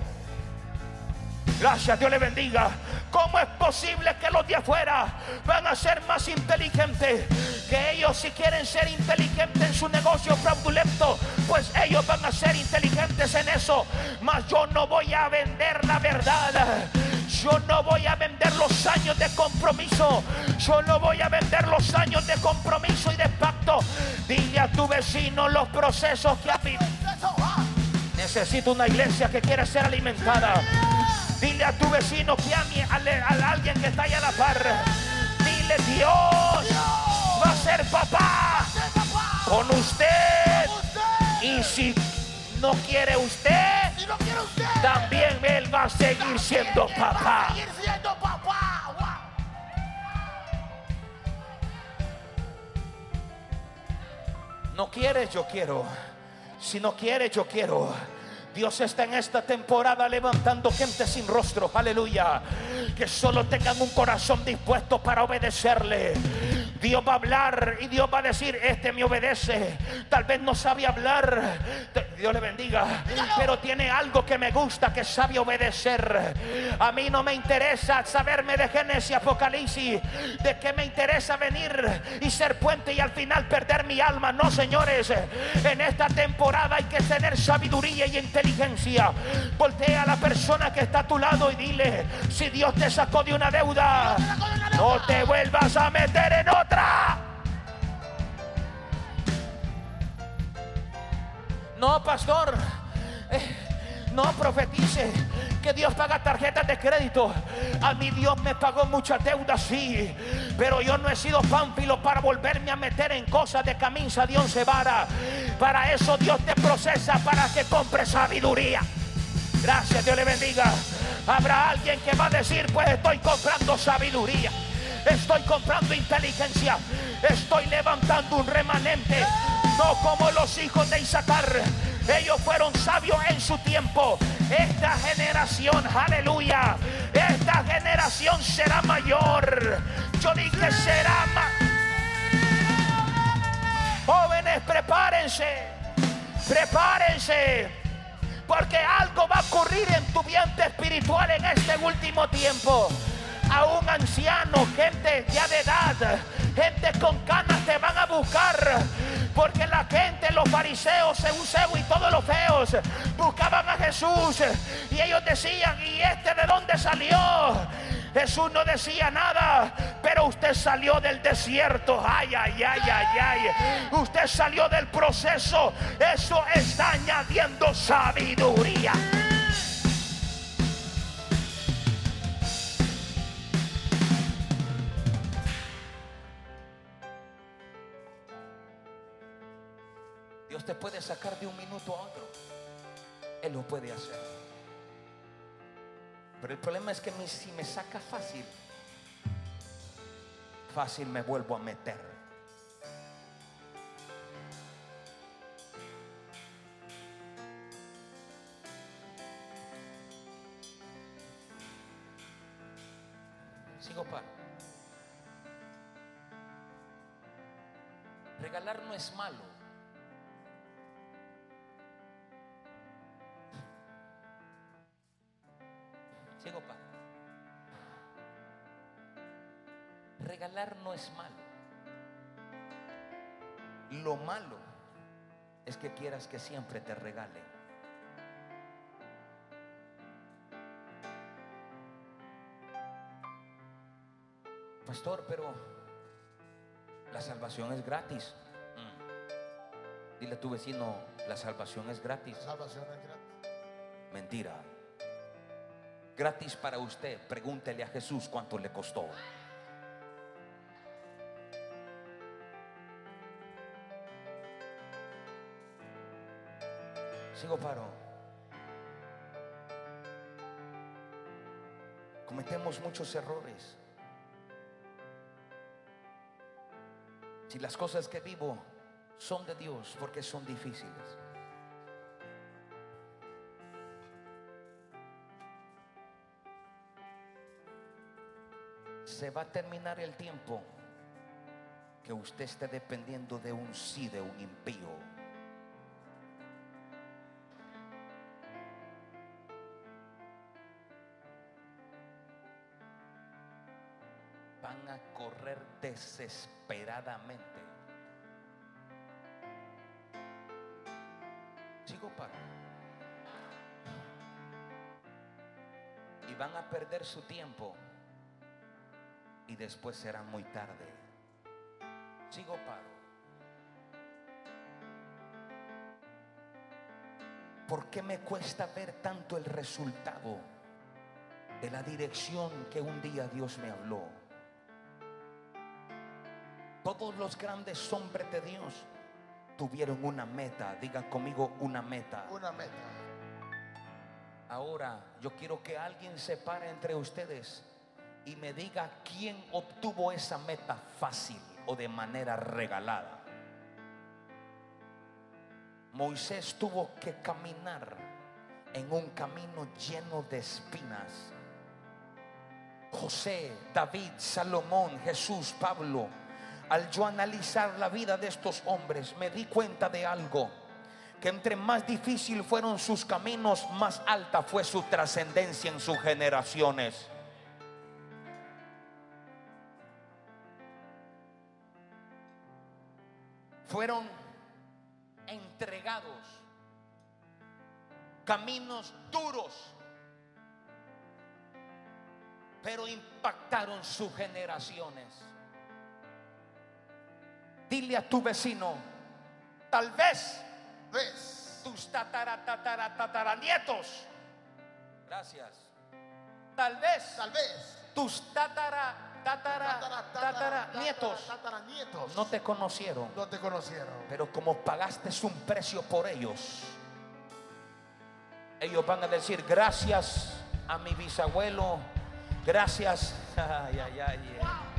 Gracias, Dios le bendiga. ¿Cómo es posible que los de afuera van a ser más inteligentes? Que ellos si quieren ser inteligentes en su negocio fraudulento, pues ellos van a ser inteligentes en eso. Mas yo no voy a vender la verdad. Yo no voy a vender los años de compromiso. Yo no voy a vender los años de compromiso y de pacto. Dile a tu vecino los procesos que ha vivido. Necesito una iglesia que quiera ser alimentada. Dile a tu vecino que a, a alguien que está allá a la par. Dile, Dios va a ser papá con usted. Usted. Y si no quiere usted, Si no quiere usted. también él va a seguir siendo Él va a papá. seguir siendo papá. Wow. No quieres, yo quiero. Si no quieres, yo quiero. Dios está en esta temporada levantando gente sin rostro, aleluya. Que solo tengan un corazón dispuesto para obedecerle. Dios va a hablar y Dios va a decir, este me obedece. Tal vez no sabe hablar. Dios le bendiga. Pero tiene algo que me gusta, que sabe obedecer. A mí no me interesa saberme de Génesis, Apocalipsis. De qué me interesa venir y ser puente y al final perder mi alma. No, señores. En esta temporada hay que tener sabiduría y inteligencia. Voltea a la persona que está a tu lado y dile, si Dios te sacó de una deuda, no te vuelvas a meter en otra. No, pastor. eh, No profetice que Dios paga tarjetas de crédito. A mi Dios me pagó muchas deudas, sí. Pero yo no he sido pánfilo para volverme a meter en cosas de camisa de once vara. Para eso Dios te procesa para que compre sabiduría. Gracias, Dios le bendiga. Habrá alguien que va a decir, pues estoy comprando sabiduría. Estoy comprando inteligencia. Estoy levantando un remanente. No como los hijos de Isaacar. Ellos fueron sabios en su tiempo. Esta generación, aleluya. Esta generación será mayor. Yo dije será más. Jóvenes, prepárense. Prepárense. Porque algo va a ocurrir en tu viento espiritual en este último tiempo. A un anciano, gente ya de edad, gente con canas te van a buscar. Porque la gente, los fariseos, Eusebio y todos los feos, buscaban a Jesús. Y ellos decían, ¿y este de dónde salió? Jesús no decía nada, pero usted salió del desierto. Ay, ay, ay, ay, ay. Usted salió del proceso. Eso está añadiendo sabiduría. Puede sacar de un minuto a otro. Él lo puede hacer. Pero el problema es que si me saca fácil, fácil me vuelvo a meter. Sigo para. Regalar no es malo. Sigo para. Regalar no es malo. Lo malo es que quieras que siempre te regalen. Pastor, pero la salvación es gratis. Mm. Dile a tu vecino, la salvación es gratis. Salvación es gratis. Mentira. Gratis para usted. Pregúntele a Jesús cuánto le costó. Sigo paro. Cometemos muchos errores. Si las cosas que vivo son de Dios, porque son difíciles. Se va a terminar el tiempo que usted esté dependiendo de un sí de un impío. Van a correr desesperadamente. Sigo para. Y van a perder su tiempo y después será muy tarde. Sigo paro. ¿Por qué me cuesta ver tanto el resultado de la dirección que un día Dios me habló? Todos los grandes hombres de Dios tuvieron una meta. Digan conmigo una meta. Una meta. Ahora yo quiero que alguien se pare entre ustedes y me diga quién obtuvo esa meta fácil o de manera regalada. Moisés tuvo que caminar en un camino lleno de espinas. José, David, Salomón, Jesús, Pablo. Al yo analizar la vida de estos hombres, me di cuenta de algo. Que entre más difícil fueron sus caminos, más alta fue su trascendencia en sus generaciones. Fueron entregados caminos duros, pero impactaron sus generaciones. Dile a tu vecino, tal vez ¿Ves? tus tatara, tatara, tatara nietos. Gracias. Tal vez Tal vez. tus tatara, tatara, tatara, nietos tataranietos no te conocieron. no te conocieron. Pero como pagaste un precio por ellos, ellos van a decir gracias a mi bisabuelo, gracias. (laughs) Ay, ay, ay, ay.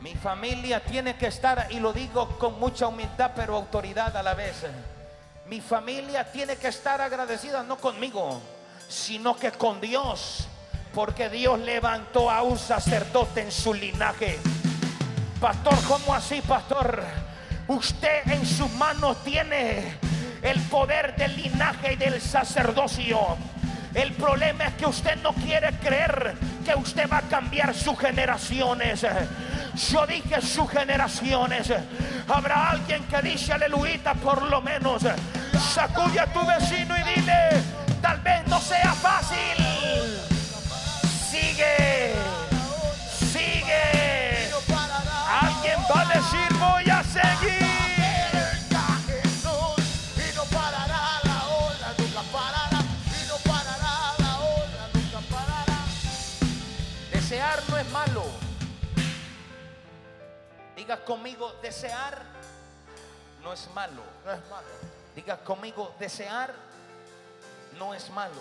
Mi familia tiene que estar, y lo digo con mucha humildad, pero autoridad a la vez. Mi familia tiene que estar agradecida no conmigo, sino que con Dios, porque Dios levantó a un sacerdote en su linaje. Pastor, ¿cómo así, pastor? Usted en sus manos tiene el poder del linaje y del sacerdocio. El problema es que usted no quiere creer que usted va a cambiar sus generaciones. Yo dije sus generaciones. Habrá alguien que dice aleluya por lo menos. Sacude a tu vecino y dile, tal vez no sea fácil. Diga conmigo, desear no es malo. No es malo. Diga conmigo, desear no es malo.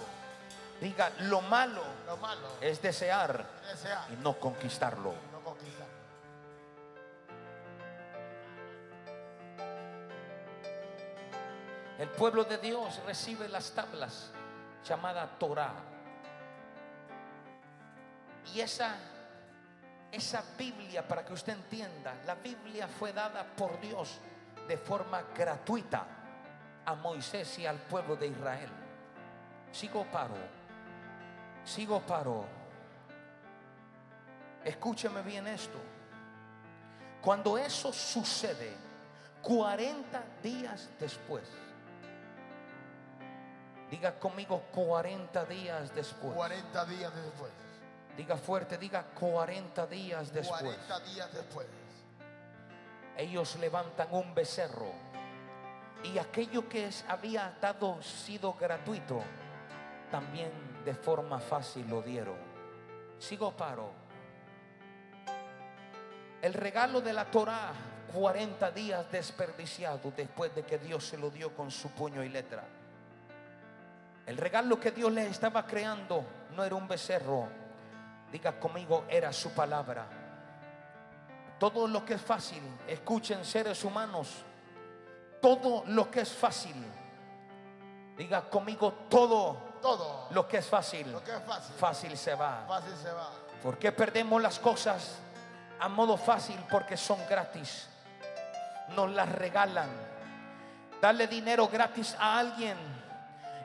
Diga, lo malo Lo malo es desear es desear y no conquistarlo. y no conquistar. El pueblo de Dios recibe las tablas llamada Torah. Y esa esa Biblia para que usted entienda, la Biblia fue dada por Dios de forma gratuita a Moisés y al pueblo de Israel. Sigo paro. Sigo paro. Escúcheme bien esto. Cuando eso sucede, 40 días después, diga conmigo 40 días después. 40 días después. Diga fuerte, diga 40 días después. 40 días después. Ellos levantan un becerro y aquello que había dado sido gratuito, también de forma fácil lo dieron. Sigo paro. El regalo de la Torah, 40 días desperdiciado después de que Dios se lo dio con su puño y letra. El regalo que Dios les estaba creando no era un becerro, diga conmigo, era su palabra. Todo lo que es fácil, escuchen seres humanos, todo lo que es fácil, diga conmigo, todo Todo lo que es fácil, lo que es fácil. fácil se va. Fácil se va. ¿Por qué perdemos las cosas a modo fácil? Porque son gratis. Nos las regalan. Darle dinero gratis a alguien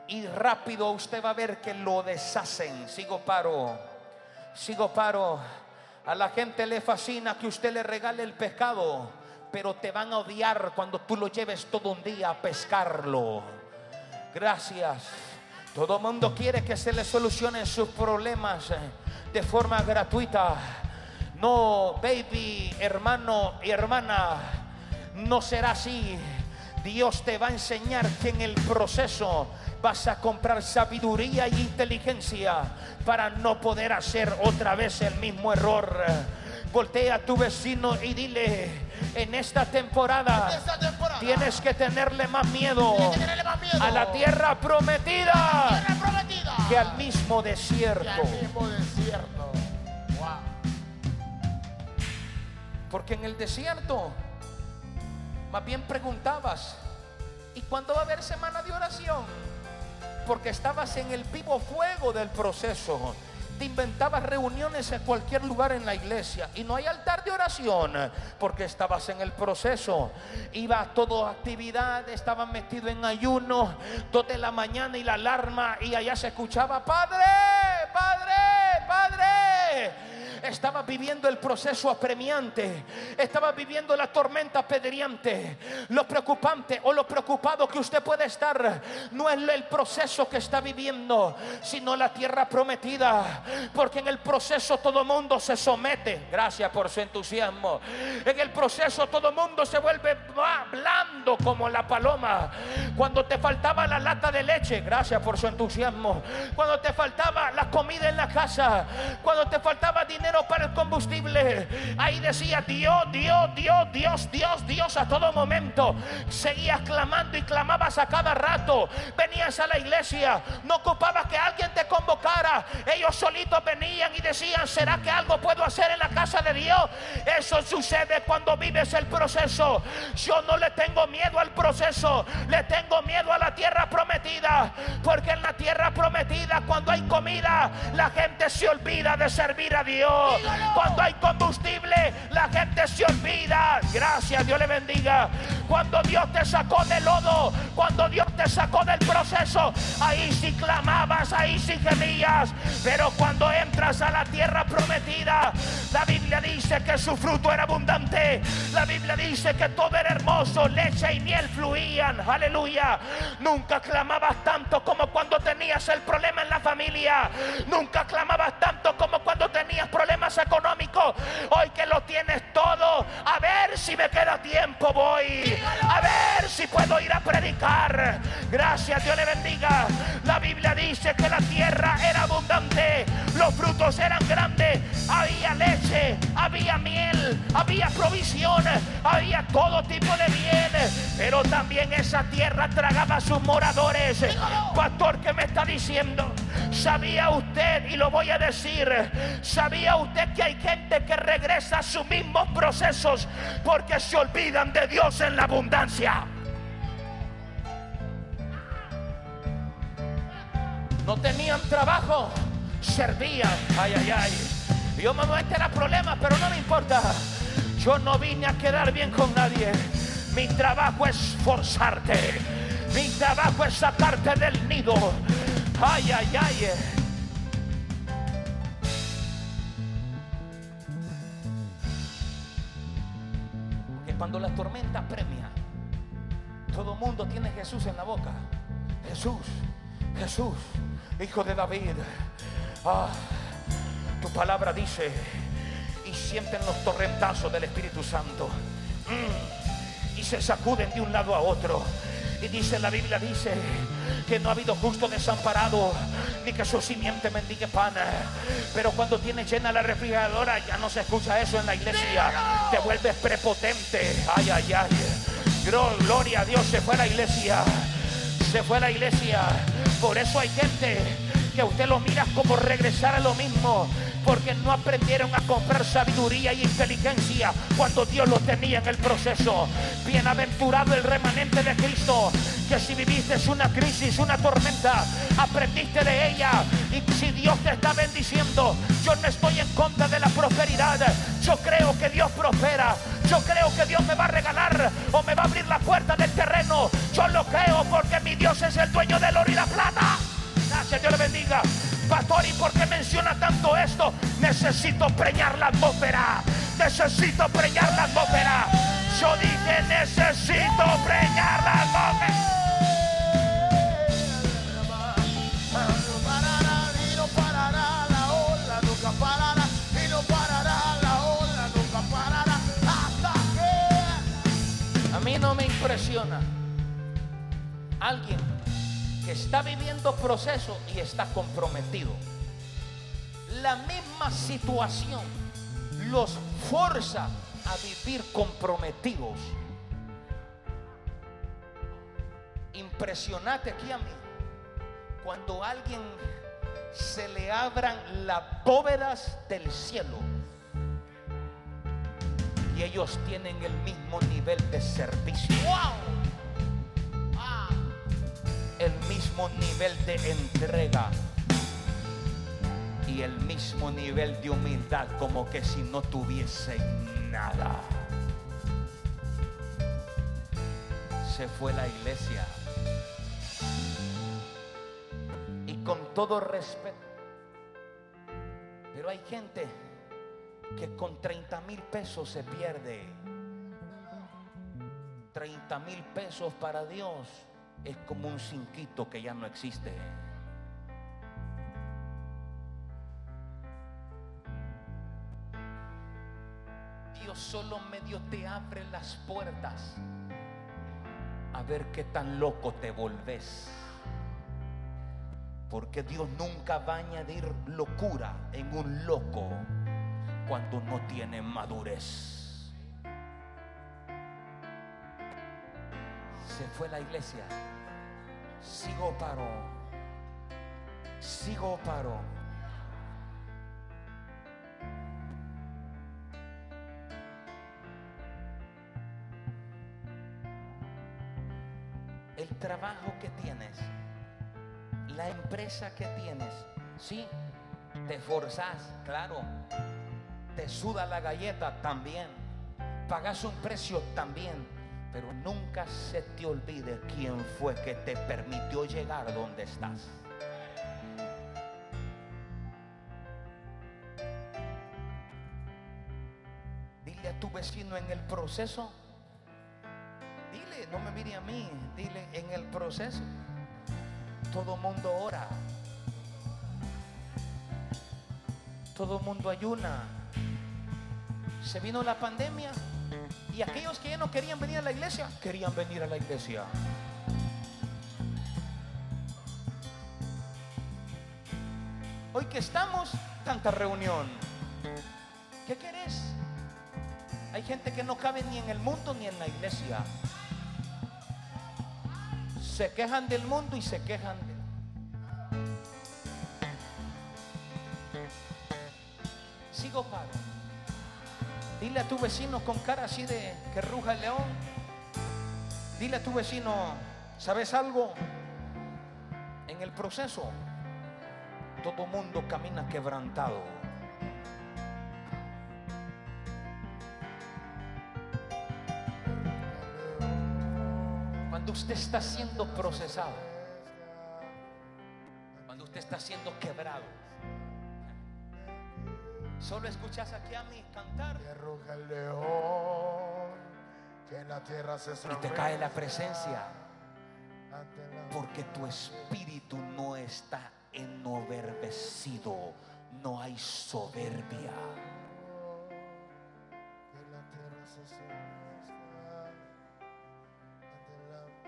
y rápido usted va a ver que lo deshacen. Sigo paro. Sigo paro. A la gente le fascina que usted le regale el pescado, pero te van a odiar cuando tú lo lleves todo un día a pescarlo. Gracias. Todo mundo quiere que se le solucionen sus problemas eh, de forma gratuita. No, baby, hermano y hermana, no será así. Dios te va a enseñar que en el proceso vas a comprar sabiduría y inteligencia para no poder hacer otra vez el mismo error. Voltea a tu vecino y dile, en esta temporada En esta temporada tienes que tenerle más miedo tienes que tenerle más miedo a la tierra prometida tierra prometida que al mismo que desierto. al mismo desierto. Wow. Porque en el desierto, más bien preguntabas, ¿y cuándo va a haber semana de oración? Porque estabas en el vivo fuego del proceso. Te inventabas reuniones en cualquier lugar en la iglesia y no hay altar de oración porque estabas en el proceso. Iba a toda actividad, estabas metido en ayuno, dos de la mañana y la alarma y allá se escuchaba, Padre, Padre, Padre. estaba viviendo el proceso apremiante, estaba viviendo la tormenta pedriante. Lo preocupante o lo preocupado que usted puede estar no es el proceso que está viviendo, sino la tierra prometida. Porque en el proceso todo mundo se somete. Gracias por su entusiasmo. En el proceso todo mundo se vuelve blando como la paloma. Cuando te faltaba la lata de leche, gracias por su entusiasmo. Cuando te faltaba la comida en la casa, cuando te faltaba dinero para el combustible, ahí decía Dios, Dios, Dios, Dios, Dios, Dios a todo momento. Seguías clamando y clamabas a cada rato. Venías a la iglesia, no ocupabas que alguien te convocara. Ellos venían y decían, ¿será que algo puedo hacer en la casa de Dios? Eso sucede cuando vives el proceso. Yo no le tengo miedo al proceso, le tengo miedo a la tierra prometida. Porque en la tierra prometida, cuando hay comida, la gente se olvida de servir a Dios. Cuando hay combustible, la gente se olvida. Gracias, Dios le bendiga. Cuando Dios te sacó del lodo, cuando Dios te sacó del proceso, ahí sí clamabas, ahí sí gemías. Pero cuando entras a la tierra prometida, la Biblia dice que su fruto era abundante. La Biblia dice que todo era hermoso, leche y miel fluían. Aleluya. Nunca clamabas tanto como cuando tenías el problema en la familia. Nunca clamabas tanto como cuando tenías problemas económicos. Hoy que lo tienes todo, a ver si me queda tiempo, voy. A ver si puedo ir a predicar. Gracias, Dios le bendiga. La Biblia dice que la tierra era abundante, los frutos eran grandes, había leche, había miel, había provisión, había todo tipo de bienes, pero también esa tierra tragaba a sus moradores. Pastor, ¿qué me está diciendo? ¿Sabía usted, y lo voy a decir, sabía usted que hay gente que regresa a sus mismos procesos porque se olvidan de Dios en la abundancia? No tenían trabajo, servían. Ay, ay, ay. Yo, mamá, este era problema, pero no me importa. Yo no vine a quedar bien con nadie. Mi trabajo es forzarte. Mi trabajo es sacarte del nido. Ay, ay, ay. Que cuando la tormenta premia, todo mundo tiene Jesús en la boca. Jesús, Jesús, hijo de David. Ah, tu palabra dice, y sienten los torrentazos del Espíritu Santo. Mm, y se sacuden de un lado a otro. Y dice la Biblia, dice que no ha habido justo desamparado, ni que su simiente mendigue pan. Pero cuando tienes llena la refrigeradora, ya no se escucha eso en la iglesia. Te vuelves prepotente. Ay, ay, ay. Gloria a Dios, se fue a la iglesia. Se fue a la iglesia. Por eso hay gente que usted lo mira como regresar a lo mismo porque no aprendieron a comprar sabiduría y inteligencia cuando Dios lo tenía en el proceso. Bienaventurado el remanente de Cristo, que si viviste una crisis, una tormenta, aprendiste de ella. Y si Dios te está bendiciendo, yo no estoy en contra de la prosperidad. Yo creo que Dios prospera. Yo creo que Dios me va a regalar o me va a abrir la puerta del terreno. Yo lo creo porque mi Dios es el dueño del oro y la plata. Bendiga. Pastor, ¿y por qué menciona tanto esto? Necesito preñar la atmósfera. Necesito preñar la atmósfera. Yo dije, necesito preñar la atmósfera. A mí no me impresiona alguien que está viviendo proceso y está comprometido. La misma situación los forza a vivir comprometidos. Impresionate aquí a mí cuando a alguien se le abran las bóvedas del cielo y ellos tienen el mismo nivel de servicio. El mismo nivel de entrega y el mismo nivel de humildad como que si no tuviesen nada. Se fue la iglesia. Y con todo respeto. Pero hay gente que con 30 mil pesos se pierde. 30 mil pesos para Dios es como un cinquito que ya no existe. Dios solo medio te abre las puertas a ver qué tan loco te volves. Porque Dios nunca va a añadir locura en un loco cuando no tiene madurez. Se fue la iglesia. Sigo paro. Sigo paro. El trabajo que tienes, la empresa que tienes, sí, te forzas, claro, te suda la galleta también, pagas un precio también, pero nunca se te olvide quién fue que te permitió llegar donde estás. Dile a tu vecino en el proceso, dile, no me mire a mí, dile en el proceso, todo mundo ora, todo mundo ayuna. Se vino la pandemia y aquellos que ya no querían venir a la iglesia, querían venir a la iglesia. Hoy que estamos, tanta reunión. ¿Qué querés? Hay gente que no cabe ni en el mundo ni en la iglesia. Se quejan del mundo y se quejan de... Sigo paro. Dile a tu vecino con cara así de que ruja el león. Dile a tu vecino, ¿sabes algo? En el proceso, todo mundo camina quebrantado. Cuando usted está siendo procesado, cuando usted está siendo quebrado, solo escuchas aquí a mí cantar Que ruja el león, que en la tierra se y te cae la presencia. Porque tu espíritu no está enovervecido, no hay soberbia.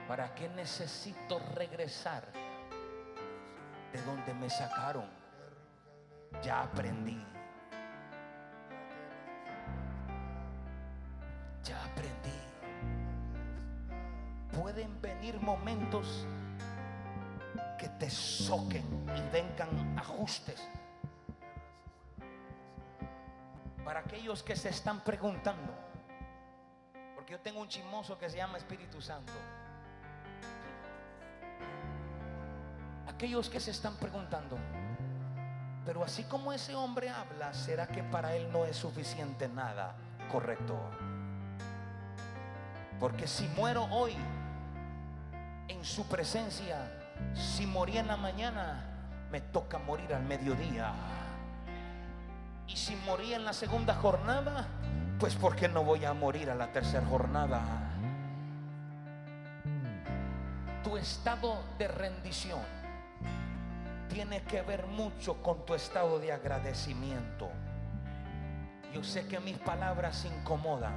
¿Para qué necesito regresar de donde me sacaron? Ya aprendí. Pueden venir momentos que te soquen y vengan ajustes. Para aquellos que se están preguntando, porque yo tengo un chismoso que se llama Espíritu Santo. Aquellos que se están preguntando, pero así como ese hombre habla, ¿será que para él no es suficiente nada? Correcto. Porque si muero hoy en su presencia, si morí en la mañana, me toca morir al mediodía. Y si morí en la segunda jornada, pues ¿por qué no voy a morir a la tercera jornada? Tu estado de rendición tiene que ver mucho con tu estado de agradecimiento. Yo sé que mis palabras incomodan.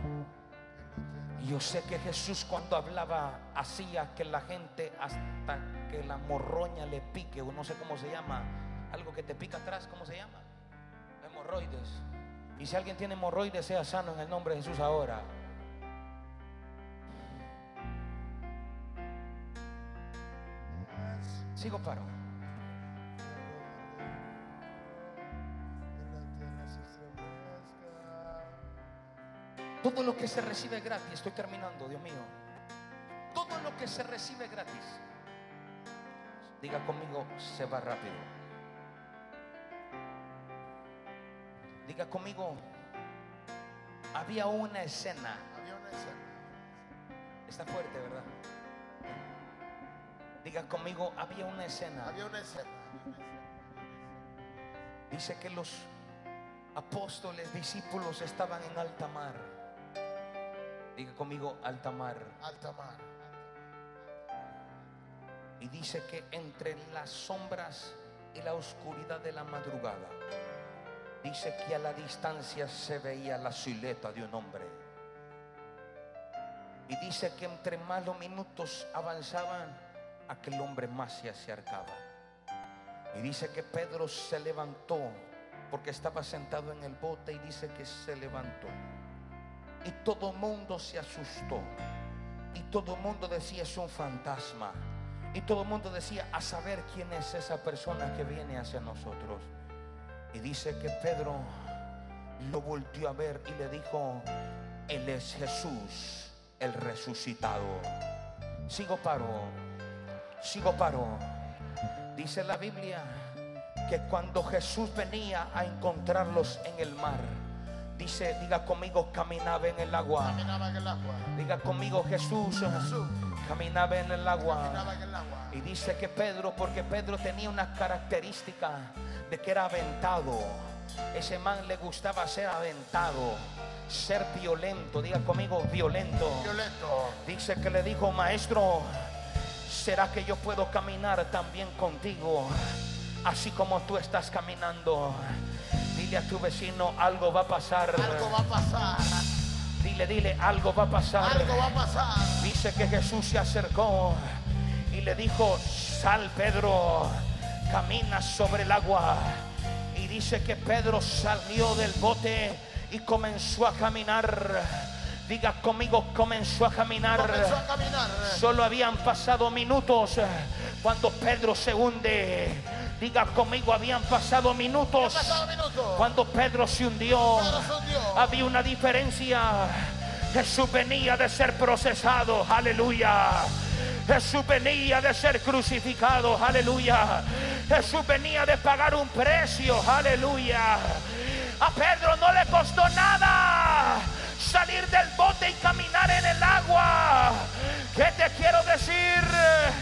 Yo sé que Jesús cuando hablaba hacía que la gente hasta que la morroña le pique, o no sé cómo se llama, algo que te pica atrás, ¿cómo se llama? Hemorroides. Y si alguien tiene hemorroides, sea sano en el nombre de Jesús ahora. Sigo paro. Todo lo que se recibe gratis, estoy terminando, Dios mío. Todo lo que se recibe gratis, diga conmigo, se va rápido. Diga conmigo, había una escena, había una escena está fuerte, ¿verdad? Diga conmigo, había una escena. había una escena Dice que los apóstoles, discípulos estaban en alta mar. Diga conmigo alta mar. Alta mar. Y dice que entre las sombras y la oscuridad de la madrugada, dice que a la distancia se veía la silueta de un hombre. Y dice que entre más los minutos avanzaban, aquel hombre más se acercaba. Y dice que Pedro se levantó porque estaba sentado en el bote y dice que se levantó. Y todo el mundo se asustó. Y todo el mundo decía es un fantasma. Y todo el mundo decía a saber quién es esa persona que viene hacia nosotros. Y dice que Pedro lo volvió a ver y le dijo, Él es Jesús, el resucitado. Sigo paro, sigo paro. Dice la Biblia que cuando Jesús venía a encontrarlos en el mar, dice, diga conmigo, caminaba en el agua. Caminaba en el agua. Diga conmigo, Jesús, Jesús caminaba en el agua. caminaba en el agua. Y dice que Pedro, porque Pedro tenía una característica de que era aventado. Ese man le gustaba ser aventado, ser violento. Diga conmigo, violento. Violento. Dice que le dijo, maestro, ¿será que yo puedo caminar también contigo? Así como tú estás caminando. Dile a tu vecino, algo va a pasar. Algo va a pasar. Dile, dile, algo va a pasar. Algo va a pasar. Dice que Jesús se acercó y le dijo, sal Pedro, camina sobre el agua. Y dice que Pedro salió del bote y comenzó a caminar. Diga conmigo, comenzó a caminar. Comenzó a caminar. Solo habían pasado minutos cuando Pedro se hunde. Diga conmigo, habían pasado minutos cuando Pedro se hundió. Pedro se hundió. Había una diferencia. Jesús venía de ser procesado, aleluya. Jesús venía de ser crucificado, aleluya. Jesús venía de pagar un precio, aleluya. A Pedro no le costó nada salir del bote y caminar en el agua. ¿Qué te quiero decir?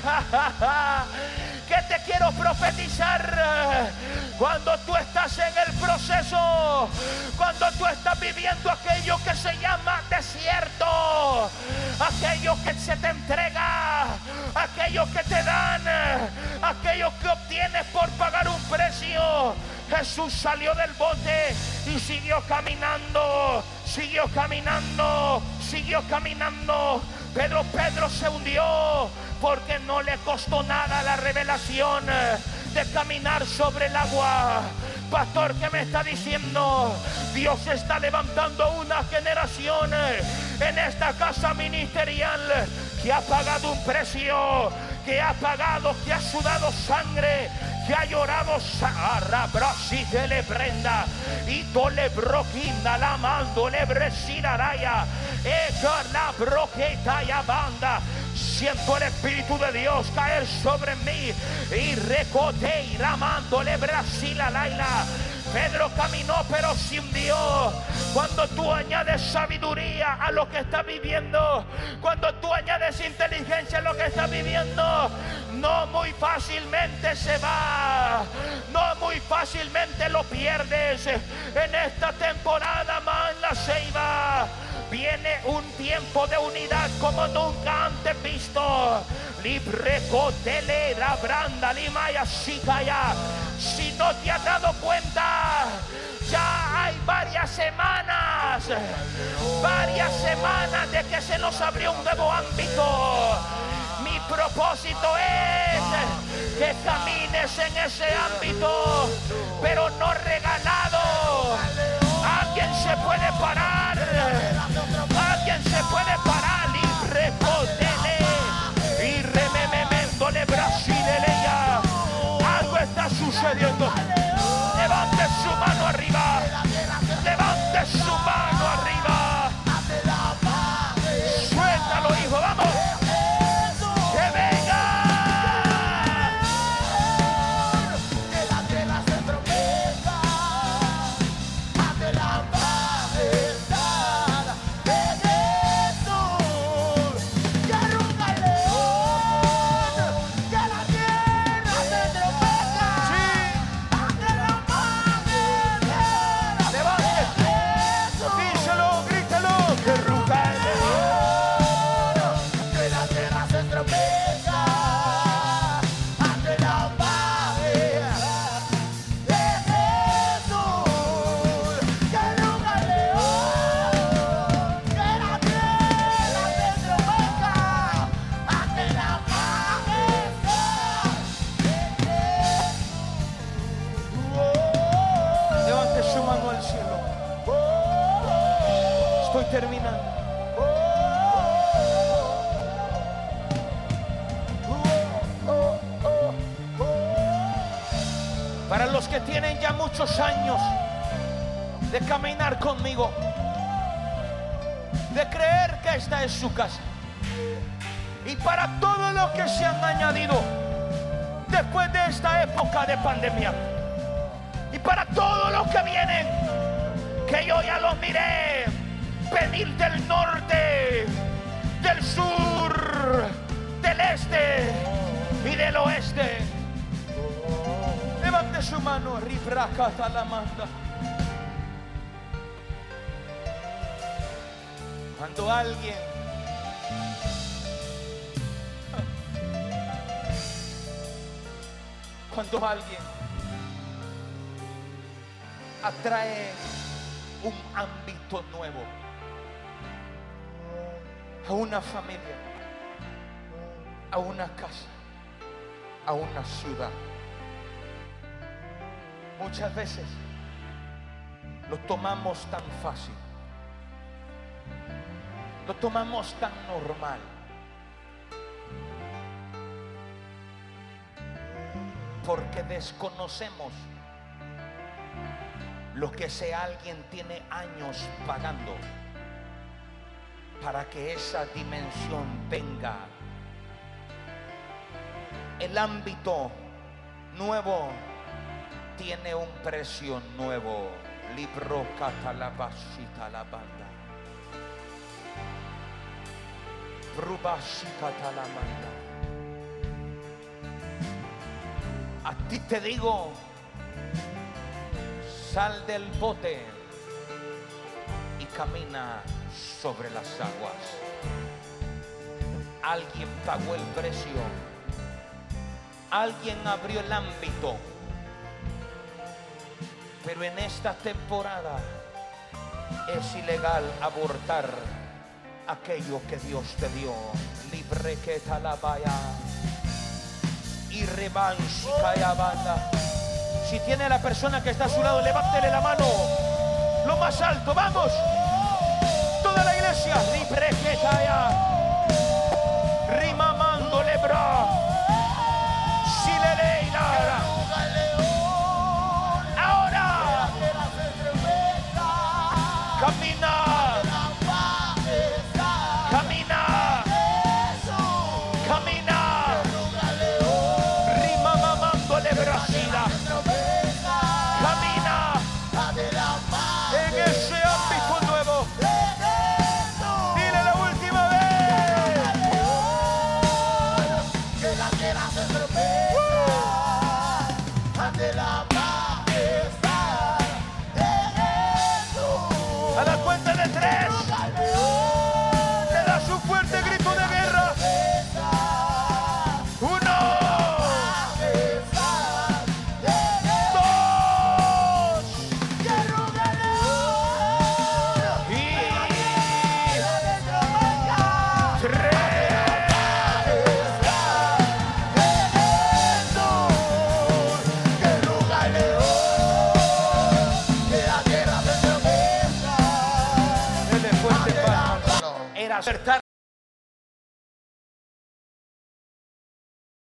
(laughs) ¿Qué te profetizar? Cuando tú estás en el proceso, cuando tú estás viviendo aquello que se llama desierto, aquello que se te entrega, aquello que te dan, aquello que obtienes por pagar un precio. Jesús salió del bote y siguió caminando, siguió caminando, siguió caminando. Pedro, Pedro se hundió porque no le costó nada la revelación de caminar sobre el agua. Pastor, ¿qué me está diciendo? Dios está levantando una generación en esta casa ministerial que ha pagado un precio, que ha pagado, que ha sudado sangre, que ha llorado Brasil le prenda y tole broquinda la mando le bresinaraya eka la broqueta y banda siento el Espíritu de Dios caer sobre mí y recote y ramando le brasila laila Pedro caminó pero se hundió. Cuando tú añades sabiduría a lo que está viviendo, cuando tú añades inteligencia a lo que está viviendo, no muy fácilmente se va, no muy fácilmente lo pierdes. En esta temporada más la ceiba viene un tiempo de unidad como nunca antes visto. Libre la branda, limaya, ya. Si no te has dado cuenta, ya hay varias semanas, varias semanas de que se nos abrió un nuevo ámbito. Mi propósito es que camines en ese ámbito, pero no regalado. Alguien se puede parar, puede parar y recotele y remememendole Brasileleya. Algo está sucediendo. Lo tomamos tan normal. Porque desconocemos lo que ese alguien tiene años pagando para que esa dimensión venga. El ámbito nuevo tiene un precio nuevo. Libro catalabashita la banda. A ti te digo, sal del bote y camina sobre las aguas. Alguien pagó el precio. Alguien abrió el ámbito. Pero en esta temporada es ilegal abortar aquello que Dios te dio. Libre que talabaya. Y banda. Si tiene a la persona que está a su lado, levántele la mano. Lo más alto, vamos. Toda la iglesia. Libre que la